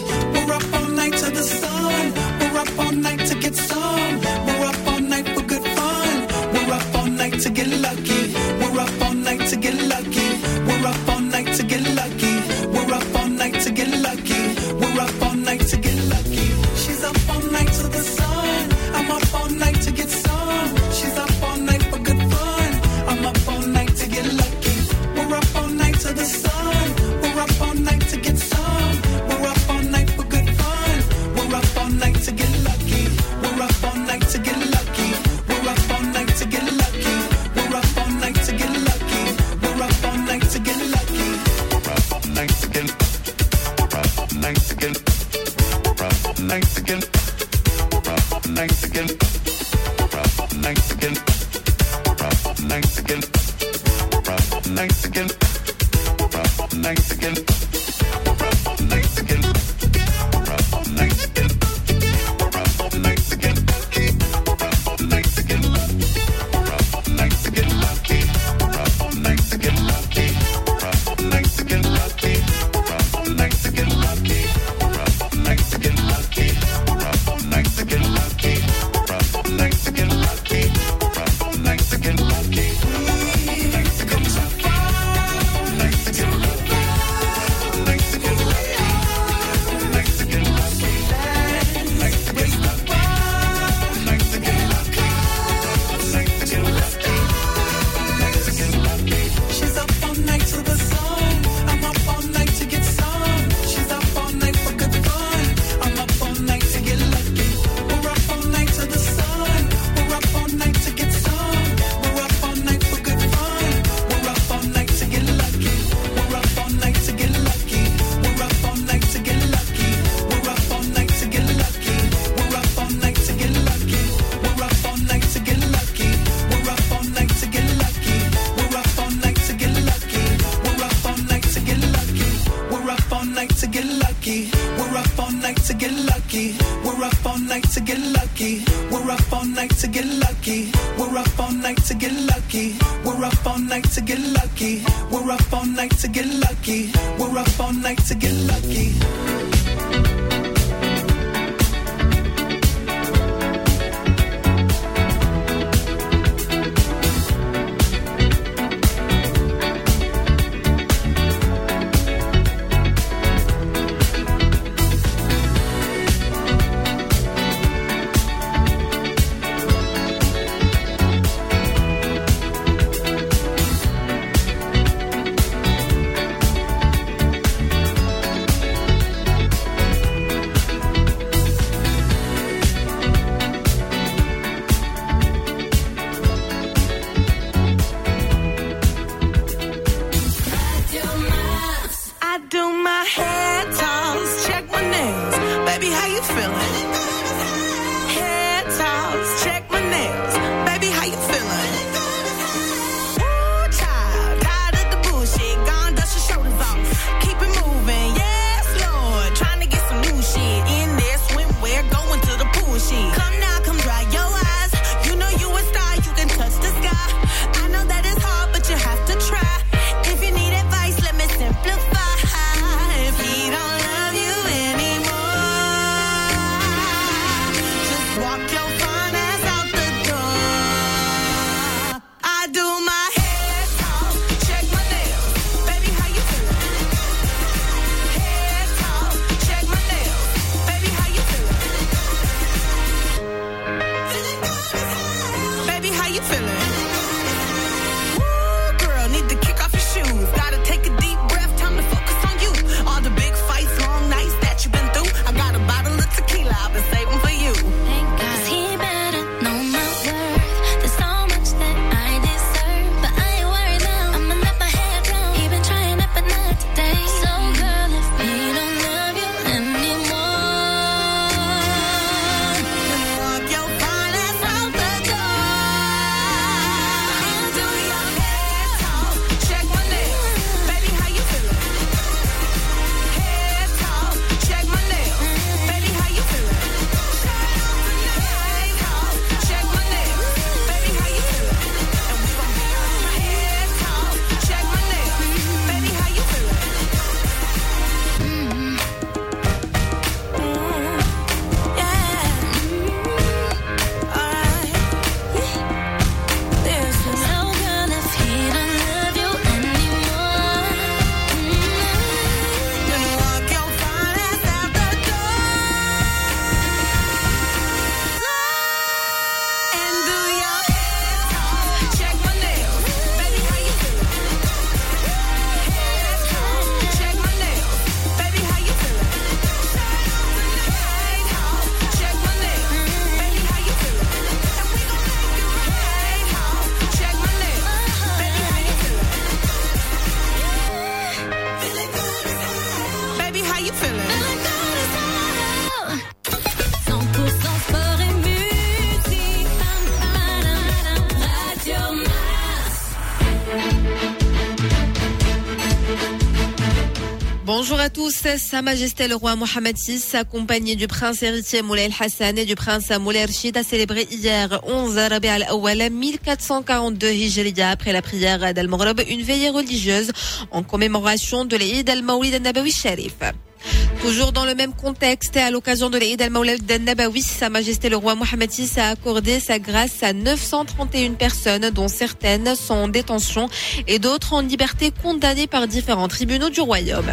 Sa Majesté le roi Mohamed VI, accompagné du prince héritier Moulay El-Hassan et du prince Moulay Rachid, a célébré hier 11 Rabi al-Awwal 1442 Hijriya après la prière d'Al-Maghrib, une veillée religieuse en commémoration de l'Eid al-Mawlid al-Nabawi Sharif. Toujours dans le même contexte et à l'occasion de l'Eid al-Mawlid al-Nabawi, Sa Majesté le roi Mohamed VI a accordé sa grâce à 931 personnes, dont certaines sont en détention et d'autres en liberté condamnées par différents tribunaux du royaume.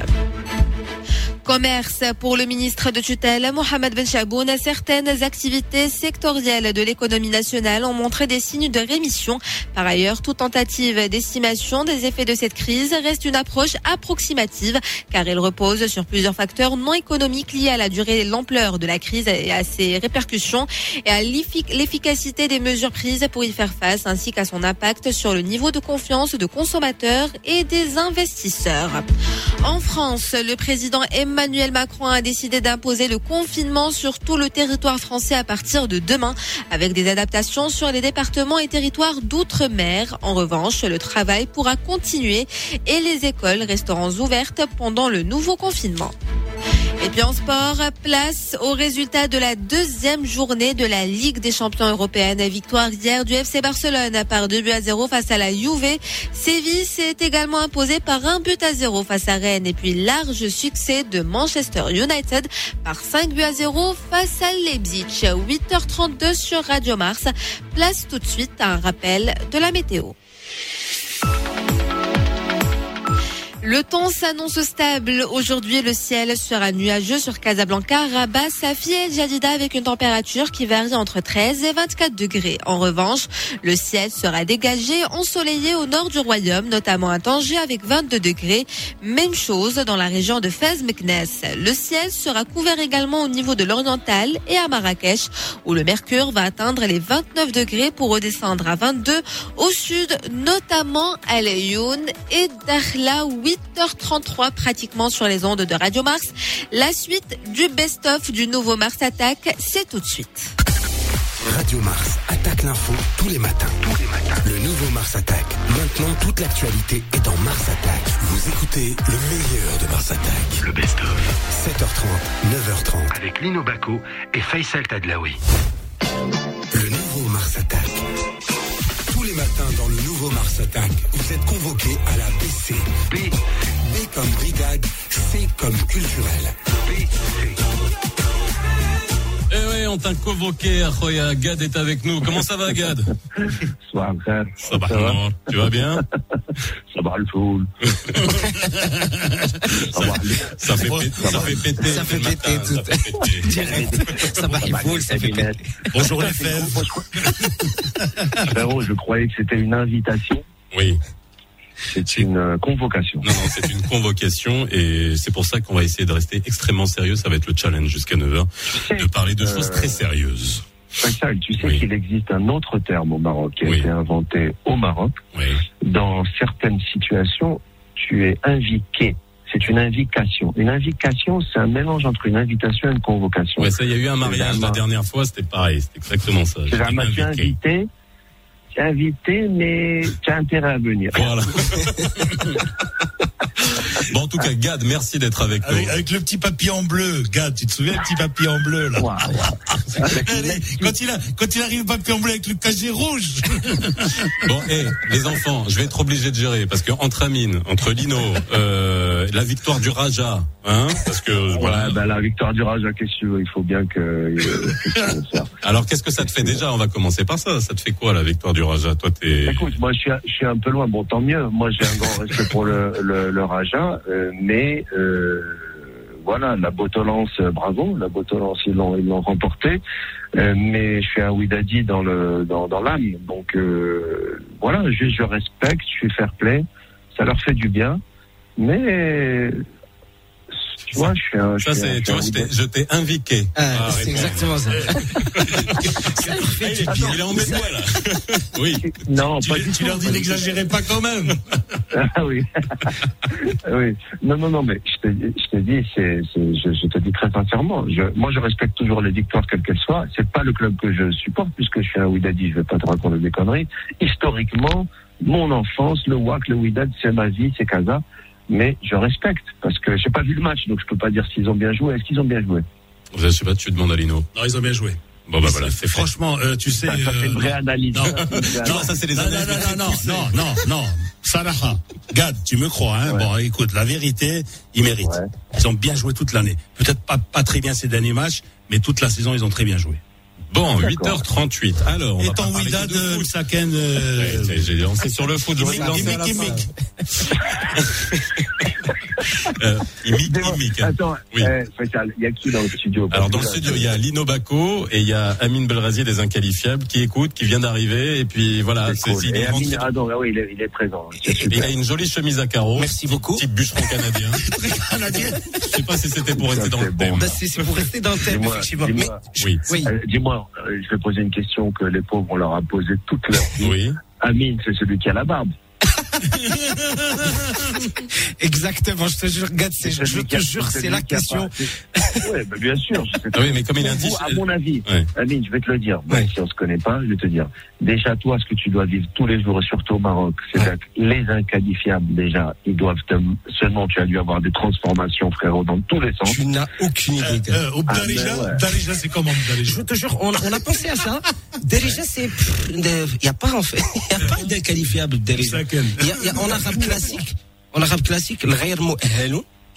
Commerce pour le ministre de tutelle Mohamed Ben Chaboun, certaines activités sectorielles de l'économie nationale ont montré des signes de rémission. Par ailleurs, toute tentative d'estimation des effets de cette crise reste une approche approximative car elle repose sur plusieurs facteurs non économiques liés à la durée et l'ampleur de la crise et à ses répercussions et à l'effic- l'efficacité des mesures prises pour y faire face ainsi qu'à son impact sur le niveau de confiance de consommateurs et des investisseurs. En France, le président Emmanuel Macron a décidé d'imposer le confinement sur tout le territoire français à partir de demain, avec des adaptations sur les départements et territoires d'outre-mer. En revanche, le travail pourra continuer et les écoles resteront ouvertes pendant le nouveau confinement. Et puis en sport, place au résultat de la deuxième journée de la Ligue des champions européenne. Victoire hier du FC Barcelone par 2 buts à 0 face à la Juve. Séville s'est également imposé par un but à 0 face à Rennes. Et puis large succès de Manchester United par 5 buts à 0 face à Leipzig. 8h32 sur Radio Mars. Place tout de suite à un rappel de la météo. Le temps s'annonce stable. Aujourd'hui, le ciel sera nuageux sur Casablanca, Rabat, Safi et Jadida avec une température qui varie entre 13 et 24 degrés. En revanche, le ciel sera dégagé, ensoleillé au nord du royaume, notamment à Tanger avec 22 degrés. Même chose dans la région de Fès-Meknes. Le ciel sera couvert également au niveau de l'oriental et à Marrakech, où le mercure va atteindre les 29 degrés pour redescendre à 22 au sud, notamment à Lyoun et Dakhla, 8h33 pratiquement sur les ondes de Radio Mars. La suite du best-of du nouveau Mars Attack, c'est tout de suite. Radio Mars attaque l'info tous les matins. Tous les matins. Le nouveau Mars Attack. Maintenant, toute l'actualité est dans Mars Attack. Vous écoutez le meilleur de Mars Attack. Le best-of. 7h30, 9h30. Avec Lino Baco et Faisal Tadlaoui. Le nouveau Mars Attack. Matins dans le nouveau Mars Attack, vous êtes convoqués à la BC. B, B comme brigade, C comme culturel. B, Eh oui, on t'a convoqué, Akhoya. Gad est avec nous. Comment ça va, Gad? Ça va, non, Tu vas bien? Ça va le foule. Ça fait, péter, ça fait péter. Ça fait le péter tout. ça. Direct. Ça va, il faut, ça fait péter. Bonjour les fèves. Frérot, je croyais que c'était une invitation. Oui. C'est une euh, convocation. Non, non, c'est une convocation et c'est pour ça qu'on va essayer de rester extrêmement sérieux. Ça va être le challenge jusqu'à 9h. De parler de choses très sérieuses. Faisal, tu sais Oui. qu'il existe un autre terme au Maroc qui a Oui. été inventé au Maroc. Oui. Dans certaines situations, tu es inviqué. C'est une invitation. Une invitation, c'est un mélange entre une invitation et une convocation. Ouais, ça, il y a eu un mariage la dernière fois, c'était pareil. C'était exactement ça. C'est tu invité. invité, invité, mais tu as intérêt à venir. Voilà. bon, en tout cas, Gad, merci d'être avec nous. Avec, avec le petit papier en bleu, gars, tu te souviens le petit papier en bleu là? Waouh, waouh. Allez, quand il a quand il arrive le papier en bleu avec le casier rouge. Bon, hé, les enfants, je vais être obligé de gérer parce que entre Amine, entre Lino, euh, la victoire du Raja, hein, parce que voilà. Ouais, ben, la victoire du Raja, qu'est-ce que Il faut bien que. euh, Alors, qu'est-ce que ça te fait déjà On va commencer par ça. Ça te fait quoi la victoire du Raja Toi, t'es. Écoute, moi je suis, un- je suis un peu loin. Bon, tant mieux. Moi j'ai un grand respect pour le, le, le Raja, euh, mais euh, voilà, la Botolance, euh, bravo, la Botolance ils l'ont ils l'ont remporté. Euh, mais je suis un Widadi dans le dans, dans l'âme, donc euh, voilà, juste je respecte, je suis fair play, ça leur fait du bien, mais tu vois, je suis un. je Ça, suis un- c'est, tu vois, je t'ai, je t'ai inviqué. Ah, à c'est exactement ça. Ah, il, est, il est en mémoire, là. Oui. Non, Tu, pas du tu tout, leur dis n'exagérez pas quand même. Ah oui. oui. Non, non, non, mais je te, je te dis, c'est, c'est- je, je te dis très sincèrement, je, moi je respecte toujours les victoires quelles qu'elles soient. C'est pas le club que je supporte puisque je suis un Ouidadi, je vais pas te raconter des conneries. Historiquement, mon enfance, le WAC, le Ouidad, c'est ma vie, c'est Casa. Mais je respecte parce que j'ai pas vu le match, donc je peux pas dire s'ils ont bien joué. Est-ce qu'ils ont bien joué? Je sais pas, tu demandes à Lino. Non, ils ont bien joué. Bon, bah voilà, c'est. Franchement, euh, tu sais. ça, ça fait une euh, vraie analyse. non. Non, ça, c'est les non, non, analyses non, non, non, non, non, non. Salaha, Gad, tu me crois, hein. Ouais. Bon, écoute, la vérité, ils méritent. Ouais. Ils ont bien joué toute l'année. Peut-être pas, pas très bien ces derniers matchs, mais toute la saison, ils ont très bien joué. Bon, D'accord. 8h38. Alors, on Et va ton de euh. Saken, euh, Ouais, j'ai- lancé sur le foot. Gimmick, gimmick, fin. Euh, imic. Attends, Oui. euh, Faisal, il y a qui dans le studio Alors dans le studio, il y a Lino Baco et il y a Amine Belrazier des Inqualifiables qui écoute, qui vient d'arriver et puis voilà, c'est cool. il est Amine, ah non, oui, il est, il est présent. C'est et il a une jolie chemise à carreaux. Merci beaucoup. Type bûcheron canadien. Je sais pas si c'était pour rester dans le bon. thème. Bah, c'est pour rester dans le thème, effectivement. Dis-moi. Oui. oui. Euh, Dis-moi, euh, je vais poser une question que les pauvres, on leur a posée toute leur vie. Oui. Amine, c'est celui qui a la barbe. Exactement, je te jure, regarde, c'est- je, te a- jure, c'est la a question. Oui, bah, bien sûr. je sais Ah oui, mais comme il indique. vous, à mon avis, Ouais. Amine, je vais te le dire. Même Ouais. si on se connaît pas, je vais te dire. Déjà, toi, ce que tu dois vivre tous les jours, surtout au Maroc, c'est que les inqualifiables, déjà, ils doivent te, seulement tu as dû avoir des transformations, frérot, dans tous les sens. Tu n'as aucune euh, idée. euh, au Ah, Darija. Darija, c'est comment, Je Darija? te jure, on, on a pensé à ça. Déjà, c'est, il n'y a pas en fait, il n'y a pas d'inqualifiable déjà. Il y a, il y a en arabe classique, en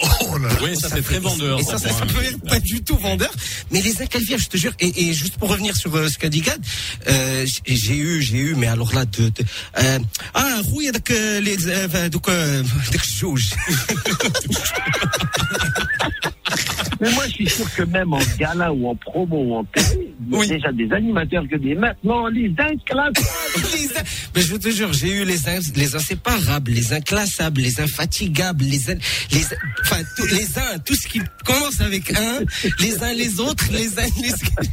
Oh là là. Oui, ça c'est très vendeur. Et ça, ça, ça peut être pas du tout vendeur. Mais les inqualifiables, je te jure. Et, et juste pour revenir sur euh, ce qu'a dit Gad, euh, j'ai- eu, j'ai eu, mais alors là, de, de euh, ah, oui, donc euh, les, euh, enfin, donc, euh, donc, je juge. Mais moi, je suis sûr que même en gala ou en promo ou en télé, il y a Oui. déjà des animateurs qui disent maintenant, les inclassables. Les in- mais je te jure, j'ai eu les, in- les inséparables, les inclassables, les infatigables, les, in- les, enfin, tous- les uns, tout ce qui commence avec un, les uns les autres, les uns les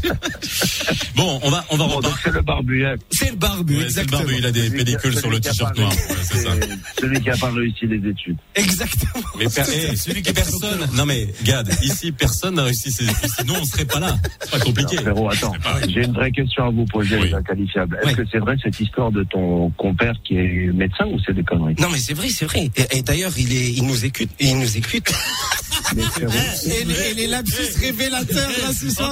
Bon, on va, on va Bon, c'est le barbu. hein. C'est le barbu, Ouais, c'est le exactement. barbu, il a des Celui qui a- pellicules sur le t-shirt noir. réussi, Ouais, c'est ça. Celui qui a pas réussi les études. Exactement. Mais per- eh, celui qui personne. Non mais Gad, ici personne n'a réussi ses études. Sinon on serait pas là. C'est pas compliqué. Non, frérot, attends, j'ai une vraie question à vous poser, Oui. les inqualifiables. Est-ce Oui. que c'est vrai cette histoire de ton compère qui est médecin ou c'est des conneries? Non mais c'est vrai, c'est vrai. Et, et d'ailleurs, il est, il nous écoute, il nous écoute. Et, les, et les lapsus révélateurs là ce soir.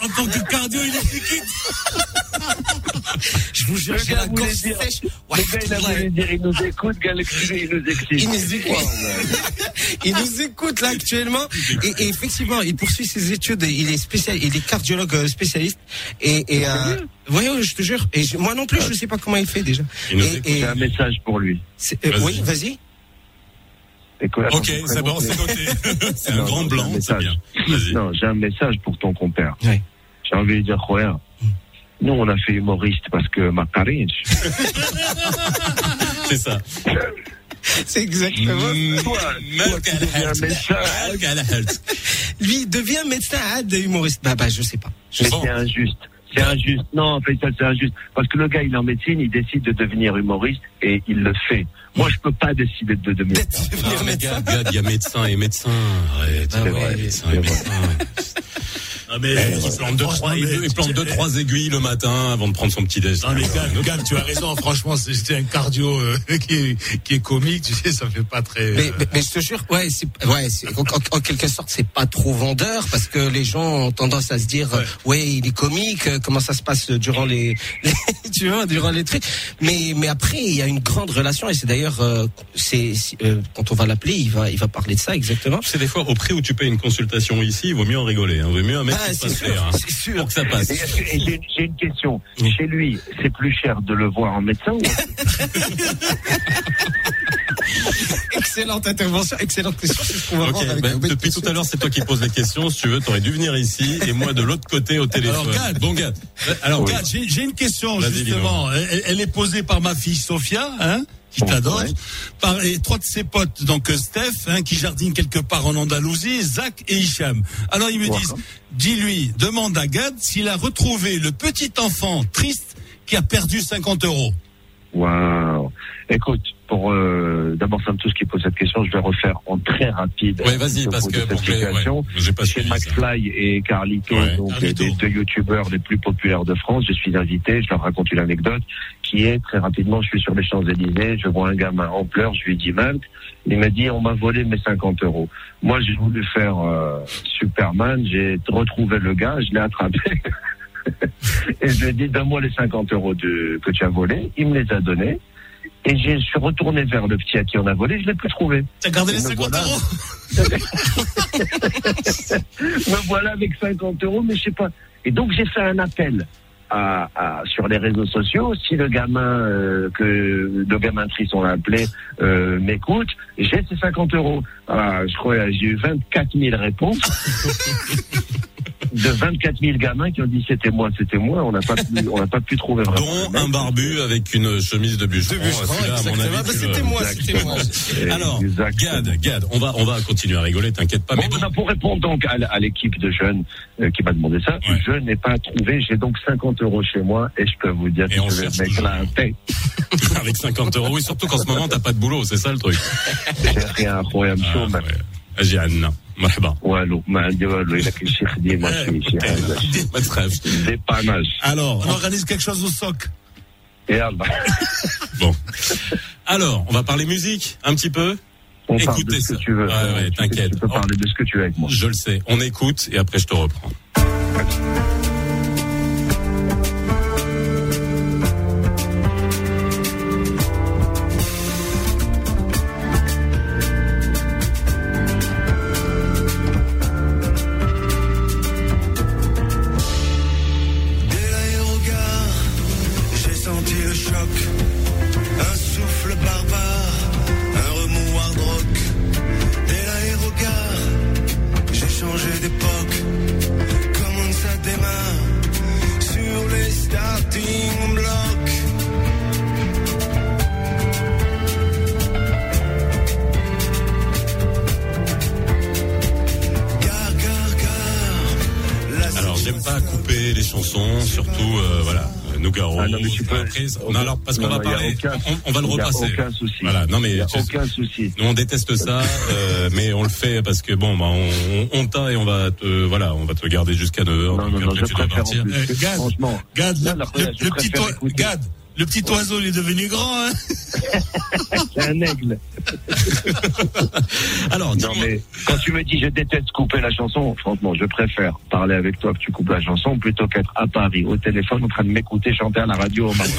En tant que cardio, il est liquide. Je vous jure, Le j'ai la gorge dire- sèche. le gars, il a voulu dire, il nous écoute, Galaxy, il nous excite. Il nous écoute. Il nous écoute là actuellement et, et effectivement il poursuit ses études. Il est spécial, il est cardiologue euh, spécialiste et, et euh, ouais, ouais, je te jure. Et moi non plus je sais pas comment il fait déjà. Il nous Et- écoute. et- J'ai un message pour lui. euh, oui, vas-y. Ok, c'est bon, c'est noté. C'est un grand blanc, j'ai un c'est bien. Non, j'ai un message pour ton compère. Ouais. J'ai envie de dire, Khoya, nous, on a fait humoriste parce que Makarich. C'est ça. C'est exactement. Mm, Toi, toi deviens médecin. Lui devient médecin à de humoriste. Bah bah je sais pas. Je Mais c'est injuste. C'est injuste. Non, en fait, ça, c'est injuste. Parce que le gars, il est en médecine, il décide de devenir humoriste et il le fait. Moi, je peux pas décider de devenir. Gad, Gad, il y a médecin et médecin. Arrête. Ah c'est ouais, vrai, médecin et médecin. Non, mais, Eh, Il plante deux, trois, franchement, mais- il plante deux, trois aiguilles le matin avant de prendre son petit déj. Non mais tu as raison. Franchement, c'est c'est un cardio euh, qui, est, qui est comique. Tu sais, ça fait pas très. Mais, euh, mais, mais je te jure, ouais, c'est, ouais, c'est, en, en- en quelque sorte, c'est pas trop vendeur parce que les gens ont tendance à se dire, Ouais. euh, ouais, il est comique, comment ça se passe durant les, les- tu vois, durant les trucs. Mais, mais après, il y a une grande relation et c'est d'ailleurs, euh, c'est, c'est, euh, quand on va l'appeler, il va, il va parler de ça exactement. C'est des fois au prix où tu payes une consultation ici, il vaut mieux en rigoler. Hein. Il vaut mieux un mec Ah, se c'est sûr, faire. hein, c'est sûr. Pour que ça passe. J'ai une question. Oui. Chez lui, c'est plus cher de le voir en médecin ou Excellente intervention, excellente question. C'est ce qu'on va Ok, voir avec ben, depuis tout à l'heure, c'est toi qui poses les questions. Si tu veux, t'aurais dû venir ici et moi de l'autre côté au téléphone. Alors, Gad. bon Gad. Alors Gad, j'ai une question justement. Elle, elle est posée par ma fille Sophia, hein, qui t'adore, ouais. par et trois de ses potes, donc euh, Steph, hein, qui jardine quelque part en Andalousie, Zach et Hicham. Alors ils me disent, dis-lui, demande à Gad s'il a retrouvé le petit enfant triste qui a perdu 50 euros. Waouh. Écoute, pour euh, d'abord Sam tous qui pose cette question, je vais refaire en très rapide. Ouais, vas-y, ce parce que pour ouais, Chez. McFly et Carlito, Ouais, donc Carlito. des deux youtubeurs les plus populaires de France, je suis invité, je leur raconte une anecdote maquillé. Très rapidement, je suis sur les Champs-Élysées. Je vois un gamin en pleurs. Je lui dis Malte. Il m'a dit on m'a volé mes 50 euros. Moi, j'ai voulu faire euh, Superman. J'ai retrouvé le gars. Je l'ai attrapé. Et je lui ai dit donne-moi les 50 euros de, que tu as volés. Il me les a donnés. Et je suis retourné vers le petit à qui on a volé. Je l'ai plus trouvé. T'as gardé les Et me 50 voilà. euros me voilà avec 50 euros, mais je sais pas. Et donc j'ai fait un appel à, à- sur les réseaux sociaux. Si le gamin euh, que le gamin triste on l'a appelé euh, m'écoute, j'ai ces 50 euros. Voilà, je crois que j'ai eu 24 000 réponses. de 24 000 gamins qui ont dit c'était moi, c'était moi. On n'a pas pu, pas pu trouver vraiment. Dont un barbu avec une chemise de bûcheron. De bûcheron, ah, bah, moi, c'était moi. Alors. Gad, Gad, on va, on va continuer à rigoler, t'inquiète pas. Mais bah, bah, pour répondre donc à, l'équipe de jeunes euh, qui m'a demandé ça, je n'ai pas trouvé. J'ai donc 50 euros chez moi et je peux vous dire et que le mec là Avec 50 euros, oui, surtout qu'en ce moment t'as pas de boulot, c'est ça le truc. J'ai rien pour rien, ah, ouais. مرحبا والو ما عندي والو الا كاين شي خديمه شي شي حاجه ما تخافش ديباناج Alors, on organise quelque chose au soc. يلا Bon. Alors, on va parler musique un petit peu. on parle de Écoutez ce que ça. tu veux. Ouais, ouais, Tu- t'inquiète. Tu peux parler de ce que tu veux avec moi. Je le sais. On écoute et après je te reprends. Non, alors, parce qu'on va parler, on, on va le repasser. aucun souci. Voilà, non, mais aucun souci. nous, on déteste ça, euh, mais on le fait parce que bon, bah, on, on t'a et on va te, voilà, on va te garder jusqu'à 9h. Non, donc non, non, après, je tu dois partir. Euh, Gad, Franchement. Gad, le, petit. Gad, le oiseau, il est devenu grand. Hein C'est un aigle. Alors, Non, mais quand tu me dis je déteste couper la chanson, franchement, je préfère parler avec toi que tu coupes la chanson plutôt qu'être à Paris au téléphone en train de m'écouter chanter à la radio au Maroc.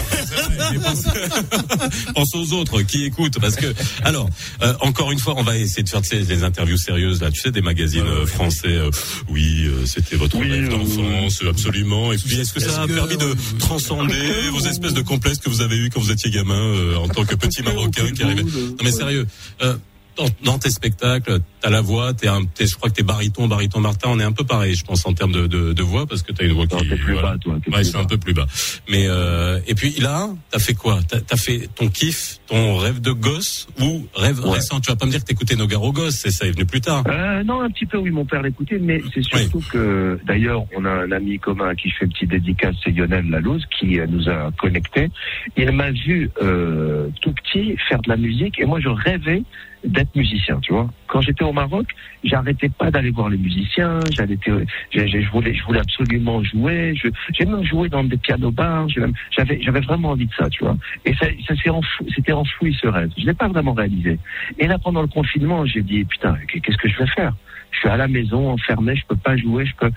Pense, aux autres qui écoutent parce que alors euh, encore une fois on va essayer de faire tu sais, des interviews sérieuses là tu sais des magazines euh, français euh, oui euh, c'était votre Oui, rêve euh, d'enfance euh, absolument et puis est-ce que ça a permis de transcender vos espèces de complexes que vous avez eu quand vous étiez gamin euh, en tant que petit marocain qui arrivait non mais sérieux euh, dans, dans tes spectacles, t'as la voix, t'es un, je crois que t'es baryton, baryton Martin, on est un peu pareil, je pense en termes de, de, de voix, parce que t'as une voix Non, qui, t'es plus voilà. bas, toi. Ouais, plus je suis un peu plus bas. Mais euh, et puis là, t'as fait quoi? T'as as fait ton kiff, ton rêve de gosse ou rêve Ouais. récent? Tu vas pas me dire que t'écoutais Nogaro gosse, c'est ça est venu plus tard. Euh, non, un petit peu, oui, mon père l'écoutait, mais c'est surtout que, d'ailleurs, on a un ami commun qui fait une petite dédicace, c'est Lionel Lalouse, qui euh, nous a connectés. Il m'a vu euh, tout petit faire de la musique, et moi, je rêvais d'être musicien, tu vois. Quand j'étais au Maroc, j'arrêtais pas d'aller voir les musiciens, j'allais, je voulais, je voulais absolument jouer, je- j'ai même joué dans des pianos bars, j'avais, j'avais vraiment envie de ça, tu vois. Et ça, ça s'est enfou- c'était enfoui ce rêve. Je l'ai pas vraiment réalisé. Et là, pendant le confinement, j'ai dit, putain, qu'est-ce que je vais faire? Je suis à la maison, enfermé, je peux pas jouer, je peux.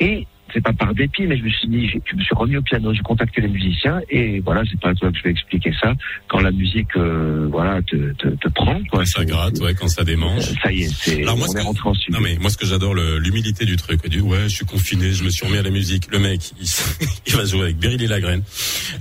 Et c'est pas par dépit, mais je me suis dit, je me suis remis au piano, j'ai contacté les musiciens, et voilà, c'est pas à toi que je vais expliquer ça. Quand la musique, euh, voilà, te, te, te prend, quoi. ça gratte, ouais, quand ça démange. Ça y est, c'est, Alors moi, on ce est que- rentré en. Non mais moi ce que j'adore l'humilité du truc. Dit ouais je suis confiné, je me suis remis à la musique. Le mec il, va jouer avec Beryl et Lagraine,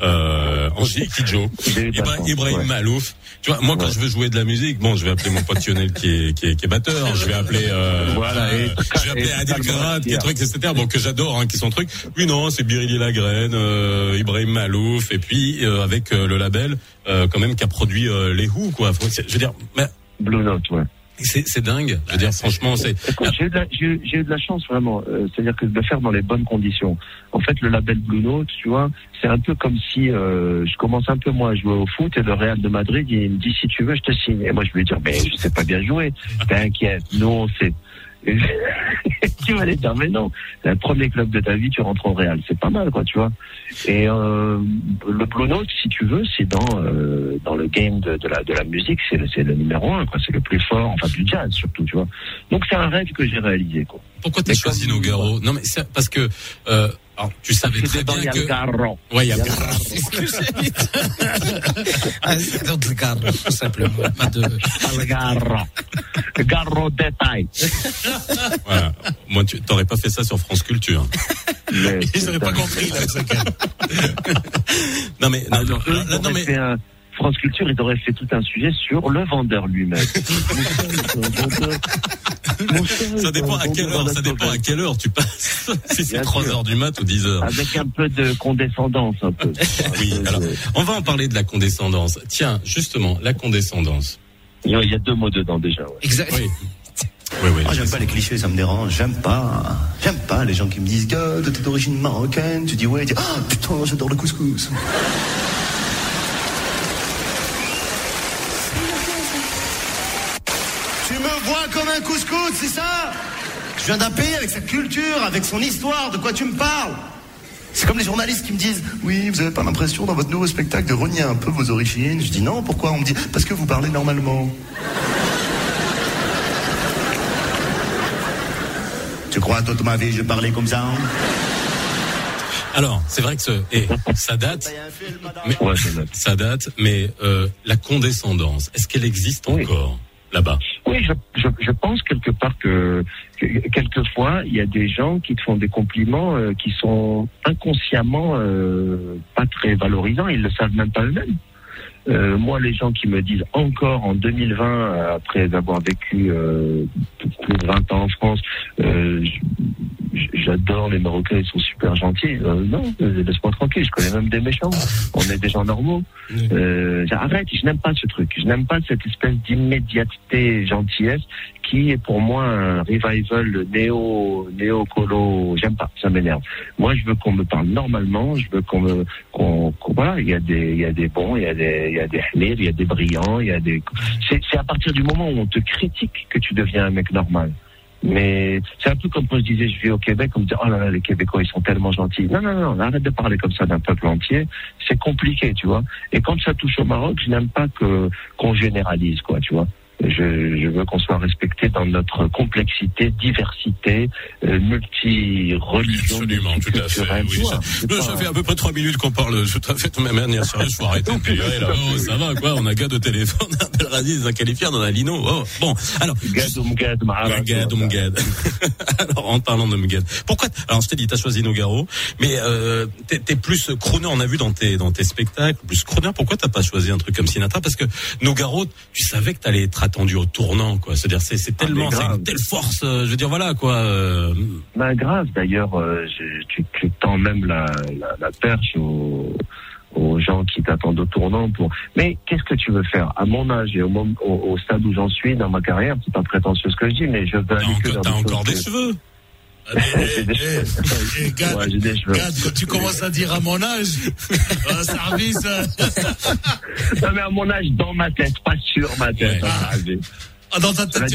euh, Angie Kidjo, Ibra- Ibrahim ouais. Malouf. Tu vois moi quand Ouais. je veux jouer de la musique, bon je vais appeler mon pote Lionel qui est, qui est, qui est batteur, je vais appeler euh, Voilà, et- euh, je vais appeler Adil Grad qui est truc etc. Bon que j'adore hein, qui sont trucs. Oui non c'est et Lagraine, euh, Ibrahim Malouf et puis euh, avec euh, le label euh, quand même qui a produit euh, les Who quoi. Faut- Je veux dire mais Blue Note, ouais. c'est c'est dingue. Je veux dire franchement c'est j'ai eu, de la- eu de chance vraiment, Euh, c'est-à-dire que de le faire dans les bonnes conditions. En fait, le label Blue Note, tu vois, c'est un peu comme si euh, je commence un peu moi à jouer au foot et le Real de Madrid il me dit si tu veux je te signe. Et moi je lui dis mais je sais pas bien jouer. T'inquiète, nous on sait. Tu vas aller dire, mais non, c'est le premier club de ta vie, tu rentres au Real. C'est pas mal, quoi, tu vois. Et euh, le Blue Note, si tu veux, c'est dans euh, dans le game de, de la de la musique, c'est le, c'est le numéro un, quoi. C'est le plus fort, enfin du jazz surtout, tu vois. Donc c'est un rêve que j'ai réalisé, quoi. Pourquoi t'as choisi Nogaro Non mais c'est parce que euh, alors, tu savais très bien il y a que le Garro. ouais il y a Garro. C'est ce que j'allais dire. Ah, dans le garde, tout simplement. Pas de. Le Garro. Le Garro détail. Voilà. Moi tu t'aurais pas fait ça sur France Culture. Mais Ils n'auraient pas compris, là. Non mais non, non, ils non, auraient mais France Culture, ils auraient fait tout un sujet sur le vendeur lui-même. ça dépend à quelle heure, ça dépend à quelle heure tu passes. si c'est Bien 3 sûr. heures du mat ou 10 heures. Avec un peu de condescendance, un peu. Oui, alors on va en parler de la condescendance. Tiens, justement, la condescendance. Il y a- deux mots dedans déjà. Ouais. Exact. Oui. Oui, oui. Ah, j'aime pas les clichés, ça me dérange. J'aime pas. J'aime pas les gens qui me disent God, t'es d'origine marocaine. Tu dis ouais, tu dis ah putain, j'adore le couscous. Tu me vois comme un couscous, c'est ça Je viens d'un pays avec sa culture, avec son histoire. De quoi tu me parles C'est comme les journalistes qui me disent Oui, vous avez pas l'impression dans votre nouveau spectacle de renier un peu vos origines Je dis non, pourquoi On me dit Parce que vous parlez normalement. Tu crois toute ma vie je parlais comme ça Alors, c'est vrai que ce, et ça date, mais, Ouais, c'est vrai. ça date, mais euh, la condescendance, est-ce qu'elle existe Oui. encore là-bas? Oui, je, je, je pense quelque part que, que quelquefois il y a des gens qui te font des compliments euh, qui sont inconsciemment euh, pas très valorisants, ils le savent même pas eux-mêmes. Euh, moi, les gens qui me disent encore en 2020, euh, après avoir vécu euh, plus de 20 ans en France, euh, j'adore les Marocains, ils sont super gentils. Non, laisse-moi tranquille, je connais même des méchants. On est des gens normaux. Arrête, je n'aime pas ce truc. Je n'aime pas cette espèce d'immédiateté gentillesse qui est pour moi un revival néo néo colo. J'aime pas, ça m'énerve. Moi, je veux qu'on me parle normalement. Je veux qu'on me qu'on voilà, il y a des il y a des bons, il y a des il y a des il y a des brillants, il y a des. C'est à partir du moment où on te critique que tu deviens un mec normal. Mais c'est un peu comme quand je disais je vis au Québec, on me dit oh là là les Québécois ils sont tellement gentils. Non non non, arrête de parler comme ça d'un peuple entier. C'est compliqué, tu vois. Et quand ça touche au Maroc, je n'aime pas qu'on généralise quoi, tu vois. Je, je veux qu'on soit respecté dans notre complexité, diversité, euh, multi-religion, Absolument, tout à fait. Oui, ça, pas- fait à peu près trois minutes qu'on parle tout à fait de ma manière sérieuse. Faut arrêter de là. Oh, ça va, quoi. On a gars de téléphone, on appelle Radis, un qualifié, on a Lino. Oh, bon. Alors. Mgad. Alors, en parlant de Mgad. Pourquoi, alors, je t'ai dit, t'as choisi Nogaro, mais, euh, t'es, t'es plus crooner, on a vu dans tes, dans tes spectacles, plus crooner. Pourquoi t'as pas choisi un truc comme Sinatra? Parce que Nogaro, tu savais que t'allais être attendu au tournant, quoi. C'est-à-dire, c'est, c'est tellement, c'est grave. une telle force, euh, je veux dire, voilà, quoi. euh, Ben grave, d'ailleurs, euh, tu, tu tends même la, la, la perche aux, aux gens qui t'attendent au tournant pour. Mais qu'est-ce que tu veux faire? À mon âge et au, au, au stade où j'en suis dans ma carrière, c'est pas prétentieux ce que je dis, mais je veux aller que T'as encore des que- cheveux. Gad, Ouais. Gad, quand tu commences à dire à mon âge, un service. Non, mais à mon âge, dans ma tête, pas sur ma tête. J'ai- ah, dans ta tête.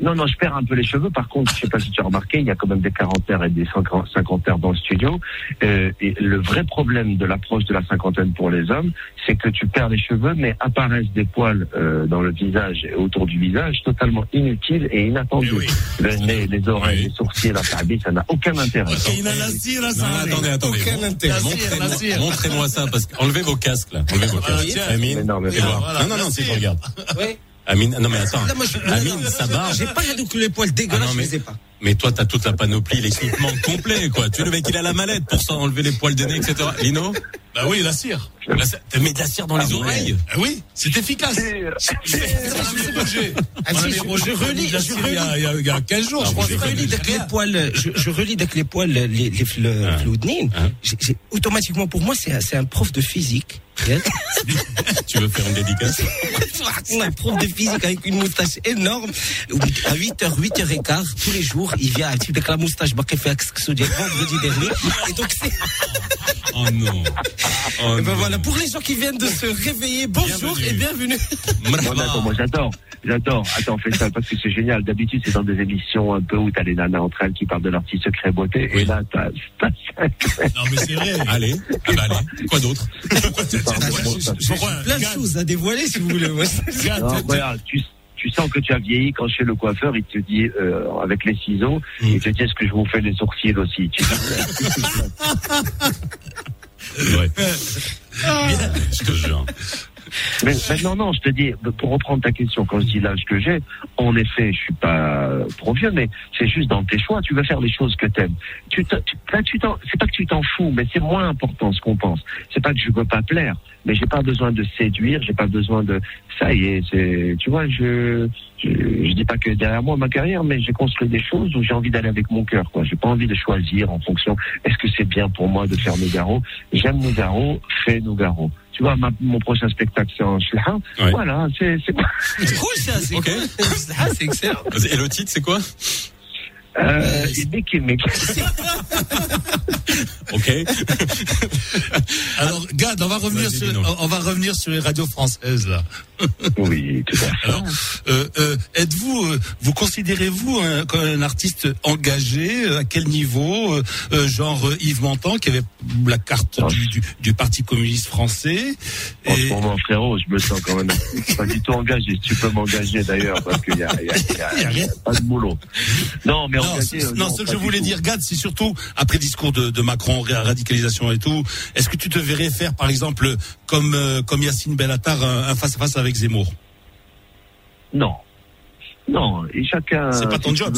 Non, non, je perds un peu les cheveux. Par contre, je sais pas si tu as remarqué, il y a quand même des quarantaires et des cinquan- cinquantaires dans le studio. Euh, et le vrai problème de l'approche de la cinquantaine pour les hommes, c'est que tu perds les cheveux, mais apparaissent des poils euh, dans le visage et autour du visage totalement inutiles et inattendus. Oui. Le nez, les oreilles, Oui. les sourcils, la tabi, ça n'a aucun intérêt. Ok, il a la cire, là, Non, ça. non, attendez, attendez. Aucun intérêt. La cire, la Montrez-moi cire. montrez-moi ça, parce que enlevez vos casques, là. Enlevez vos casques. tiens. Amine, Mais non, mais voilà, non, non, non, si je regarde. Ouais. Amine, non, mais attends. Amine, ça barbe. J'ai pas les poils dégueulasses, Ah je les ai pas. Mais toi, t'as toute la panoplie, l'équipement complet, quoi. Tu es le mec, il a la mallette pour ça, enlever les poils des nez, etc. Lino? Bah oui, la cire. Là, ça- T'as mis de la cire dans les oreilles? Ah oui, c'est efficace. Ah, je- relis, de la je cire il y a- relis. il y a- il y a 15 jours, Ah, je crois. Je relis avec les poils, je, je relis avec les poils, les, les, le Ah. floudnine. Ah. J'ai- j'ai- automatiquement, pour moi, c'est un, prof de physique. Tu veux faire une dédicace? un prof de physique avec une moustache énorme. À 8h, 8h15, tous les jours, il vient avec avec la moustache, bah, qui fait vendredi dernier. Et donc, c'est. Oh non. Oh Et ben non. voilà, pour les gens qui viennent de se réveiller, bonjour et bienvenue. Bon, d'accord, moi j'adore, j'adore. Attends, fais ça parce que c'est génial. D'habitude, c'est dans des émissions un peu où t'as les nanas entre elles qui parlent de leur petit secret beauté. Et là, t'as, t'as Non, mais c'est vrai. Allez, ah bah allez. Quoi d'autre Pourquoi Plein de choses à dévoiler si vous voulez. Non, voilà, tu, tu sens que tu as vieilli quand chez le coiffeur, il te dit, euh, avec les ciseaux, il te dit est-ce que je vous fais les sourcils aussi Tu Ouais. Je te jure. Mais, mais non, non, je te dis, pour reprendre ta question, quand je dis l'âge que j'ai, en effet, je suis pas trop vieux, mais c'est juste dans tes choix. Tu veux faire les choses que t'aimes. Tu, te- tu, là, tu t'en, c'est pas que tu t'en fous, mais c'est moins important ce qu'on pense. C'est pas que je veux pas plaire, mais j'ai pas besoin de séduire, j'ai pas besoin de, ça y est, c'est, tu vois, je, je, je dis pas que derrière moi ma carrière, mais j'ai construit des choses où j'ai envie d'aller avec mon cœur, quoi. J'ai pas envie de choisir en fonction, est-ce que c'est bien pour moi de faire Nougaro? J'aime Nougaro, fais Nougaro. Tu vois, ma- mon prochain spectacle, c'est en. Ouais. Voilà, c'est, c'est, C'est cool ça, c'est Ok. cool. Ah, c'est excellent. Et le titre, c'est quoi? Euh, et dès qu'il m'écrit- Ok. Alors, Gad, on va revenir sur, dis-nous. on va revenir sur les radios françaises, là. Oui, tout à fait. Alors, euh, euh, êtes-vous, euh, vous considérez-vous un, comme un artiste engagé? Euh, À quel niveau? Euh, euh, Genre Yves Montand, qui avait la carte du, du, du Parti communiste français. En ce moment, frérot, je me sens quand même pas du tout engagé. Tu peux m'engager d'ailleurs parce qu'il y a, il y a- il y a- Y a rien. il y a pas de boulot. Non, mais non, ce- non, ce que je voulais dire, Gad, c'est surtout après le discours de, de Macron, ra- radicalisation et tout. Est-ce que tu te verrais faire, par exemple, comme euh, comme Yacine Bellatar, un un face à face avec Zemmour? Non. Non, et chacun. C'est pas ton job,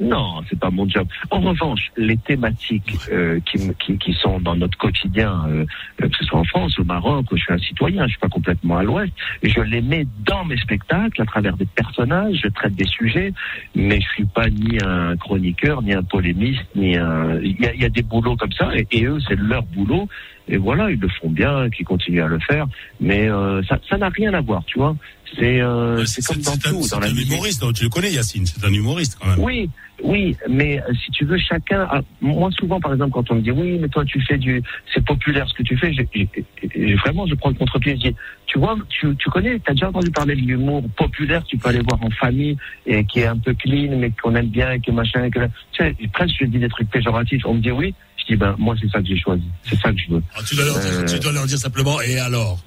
Non, c'est pas mon job. En revanche, les thématiques euh, qui, qui, sont dans notre quotidien, euh, euh, que ce soit en France, au Maroc, je suis un citoyen, je suis pas complètement à l'ouest, je les mets dans mes spectacles à travers des personnages, je traite des sujets, mais je suis pas ni un chroniqueur, ni un polémiste, ni un. Il y a, il y a des boulots comme ça, et, et eux, c'est leur boulot, et voilà, ils le font bien, qu'ils continuent à le faire, mais euh, ça ça n'a rien à voir, tu vois. C'est euh, c'est comme dans tout, c'est un musique. humoriste, donc tu le connais, Yacine, c'est un humoriste quand même. Oui, oui, mais euh, si tu veux, chacun. a- moi, souvent, par exemple, quand on me dit oui, mais toi, tu fais du, c'est populaire ce que tu fais. j'ai- j'ai- j'ai- vraiment, je prends le contre-pied. Je dis, tu vois, tu, tu connais, t'as déjà entendu parler de l'humour populaire. Tu peux aller voir en famille et qui est un peu clean, mais qu'on aime bien, et que machin, et que tu sais, presque je dis des trucs péjoratifs. On me dit oui. Dis ben moi, c'est ça que j'ai choisi. C'est ça que je veux. Ah, tu, dois leur dire, Euh. tu dois leur dire simplement, et alors?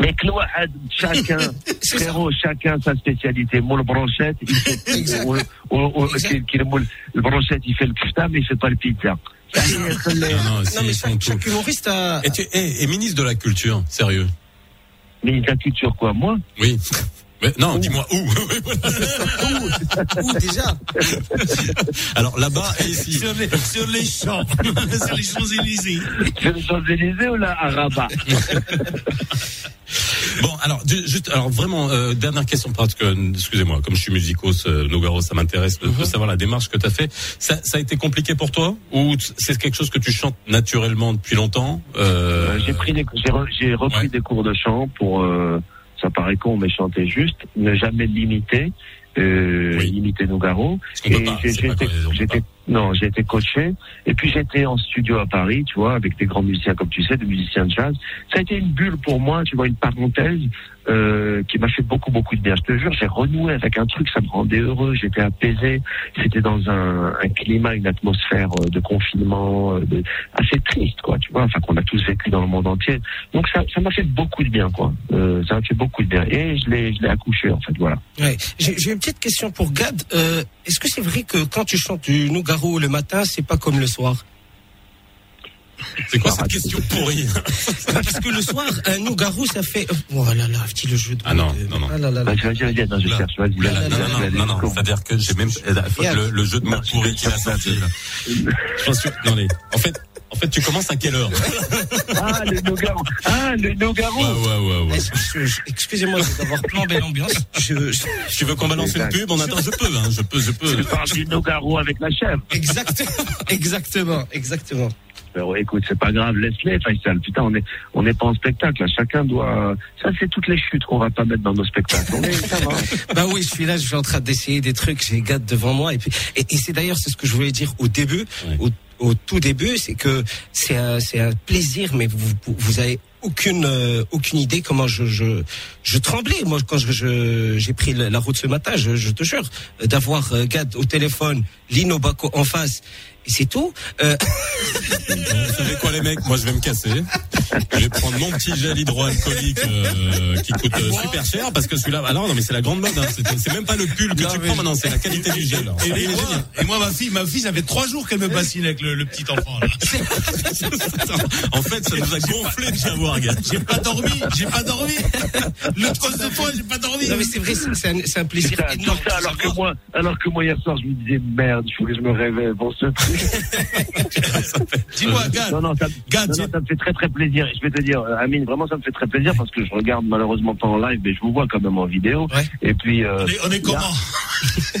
Mais Chloé, chacun, frérot, chacun sa spécialité. Moi, le brochette, il fait, Exact. ou- ou- ou- Exact. qui- qui- le moule- le brochette, il fait le kefta, mais il fait pas le pizza. Non, non, Non, mais chaque, chaque humoriste a. Et, tu, et, et ministre de la Culture, sérieux? Mais la culture, quoi, moi? Oui. Mais non, dis-moi où Ouh, déjà? Alors là-bas et ici. sur les, sur les champs, sur les Champs-Élysées. C'est les Champs-Élysées ou là, à Rabat? Bon, alors juste, alors vraiment euh, dernière question parce que excusez-moi, comme je suis musicos, euh, Nogaro, ça m'intéresse de, de savoir la démarche que tu as fait. Ça, ça a été compliqué pour toi ou c'est quelque chose que tu chantes naturellement depuis longtemps? Euh, Euh, j'ai pris des, j'ai, re- j'ai repris Ouais. des cours de chant pour, euh, ça paraît con, mais chanter juste, ne jamais l'imiter, euh, Oui. imiter Nougaro. Non, j'ai été coaché. Et puis j'étais en studio à Paris, tu vois, avec des grands musiciens, comme tu sais, des musiciens de jazz. Ça a été une bulle pour moi, tu vois, une parenthèse euh, qui m'a fait beaucoup, beaucoup de bien. Je te jure, j'ai renoué avec un truc, ça me rendait heureux. J'étais apaisé. C'était dans un, climat, une atmosphère euh, de confinement, euh, assez triste, quoi, tu vois, enfin qu'on a tous vécu dans le monde entier. Donc ça, ça m'a fait beaucoup de bien, quoi. Ça m'a fait beaucoup de bien. Et je l'ai, je l'ai accouché, en fait, voilà. Ouais. J'ai une petite question pour Gad. Est-ce que c'est vrai que quand tu chantes du Nougaro le matin, c'est pas comme le soir? C'est quoi cette question pourrie Parce que le soir, un Nougaro, ça fait. Oh là là, petit le jeu de. Ah non, non, non. Ah là là là. Vas-y, vas-y, vas-y, attends, je Là. cherche, vas-y, Là, vas-y, non, non, non, non, bout. c'est-à-dire que j'ai même Yeah. le, le jeu de mots pourri qu'il a sorti. Là. Je pense que- non, mais, en fait, en fait, tu commences à quelle heure? Ah, le Nogaro. Ah, le Nogaro. Ouais, ouais, ouais, ouais. Excusez-moi d'avoir plombé l'ambiance. Je, je- Tu veux qu'on balance une pub On attend, je peux, hein, je peux, je peux. Tu parles du Nogaro avec la chèvre. Exactement, exactement, exactement. Frérot, écoute, c'est pas grave, laisse-les, Faisal. Putain, on est, on n'est pas en spectacle. là. Chacun doit. Ça, c'est toutes les chutes qu'on va pas mettre dans nos spectacles. On est, ça va. Bah oui, je suis là, je suis en train d'essayer des trucs, j'ai Gad devant moi et puis et, et c'est d'ailleurs c'est ce que je voulais dire au début, au, au tout début, c'est que c'est un c'est un plaisir, mais vous vous, avez aucune euh, aucune idée comment je je je tremblais moi quand je je- j'ai pris la route ce matin, je, je te jure d'avoir euh, Gad au téléphone, Lino Baco en face c'est tout. Euh, Vous savez quoi les mecs? Moi je vais me casser. Je vais prendre mon petit gel hydroalcoolique euh, qui coûte euh, super cher parce que celui-là. Alors non mais c'est la grande mode. Hein. C'est- même pas le pull que tu prends maintenant, c'est la qualité du gel. Et, moi, génial. et moi, ma fille, ma fille, ça fait trois jours qu'elle me bassine avec le, le petit enfant. Là. En fait, ça nous a gonflé de savoir, gars. J'ai pas dormi, j'ai pas dormi. Le cause de fois, j'ai pas dormi. non mais c'est vrai, c'est un, plaisir énorme. ça, alors que moi, alors que moi hier soir, je me disais merde, il faut que je me réveille pour ce truc. Dis-moi, Gad. Non, non, ça, Gad, non, j'ai- non, ça me fait très très plaisir. Je vais te dire, euh, Amine, vraiment, ça me fait très plaisir parce que je regarde malheureusement pas en live, mais je vous vois quand même en vidéo. Ouais. Et puis. euh, on est, on est comment?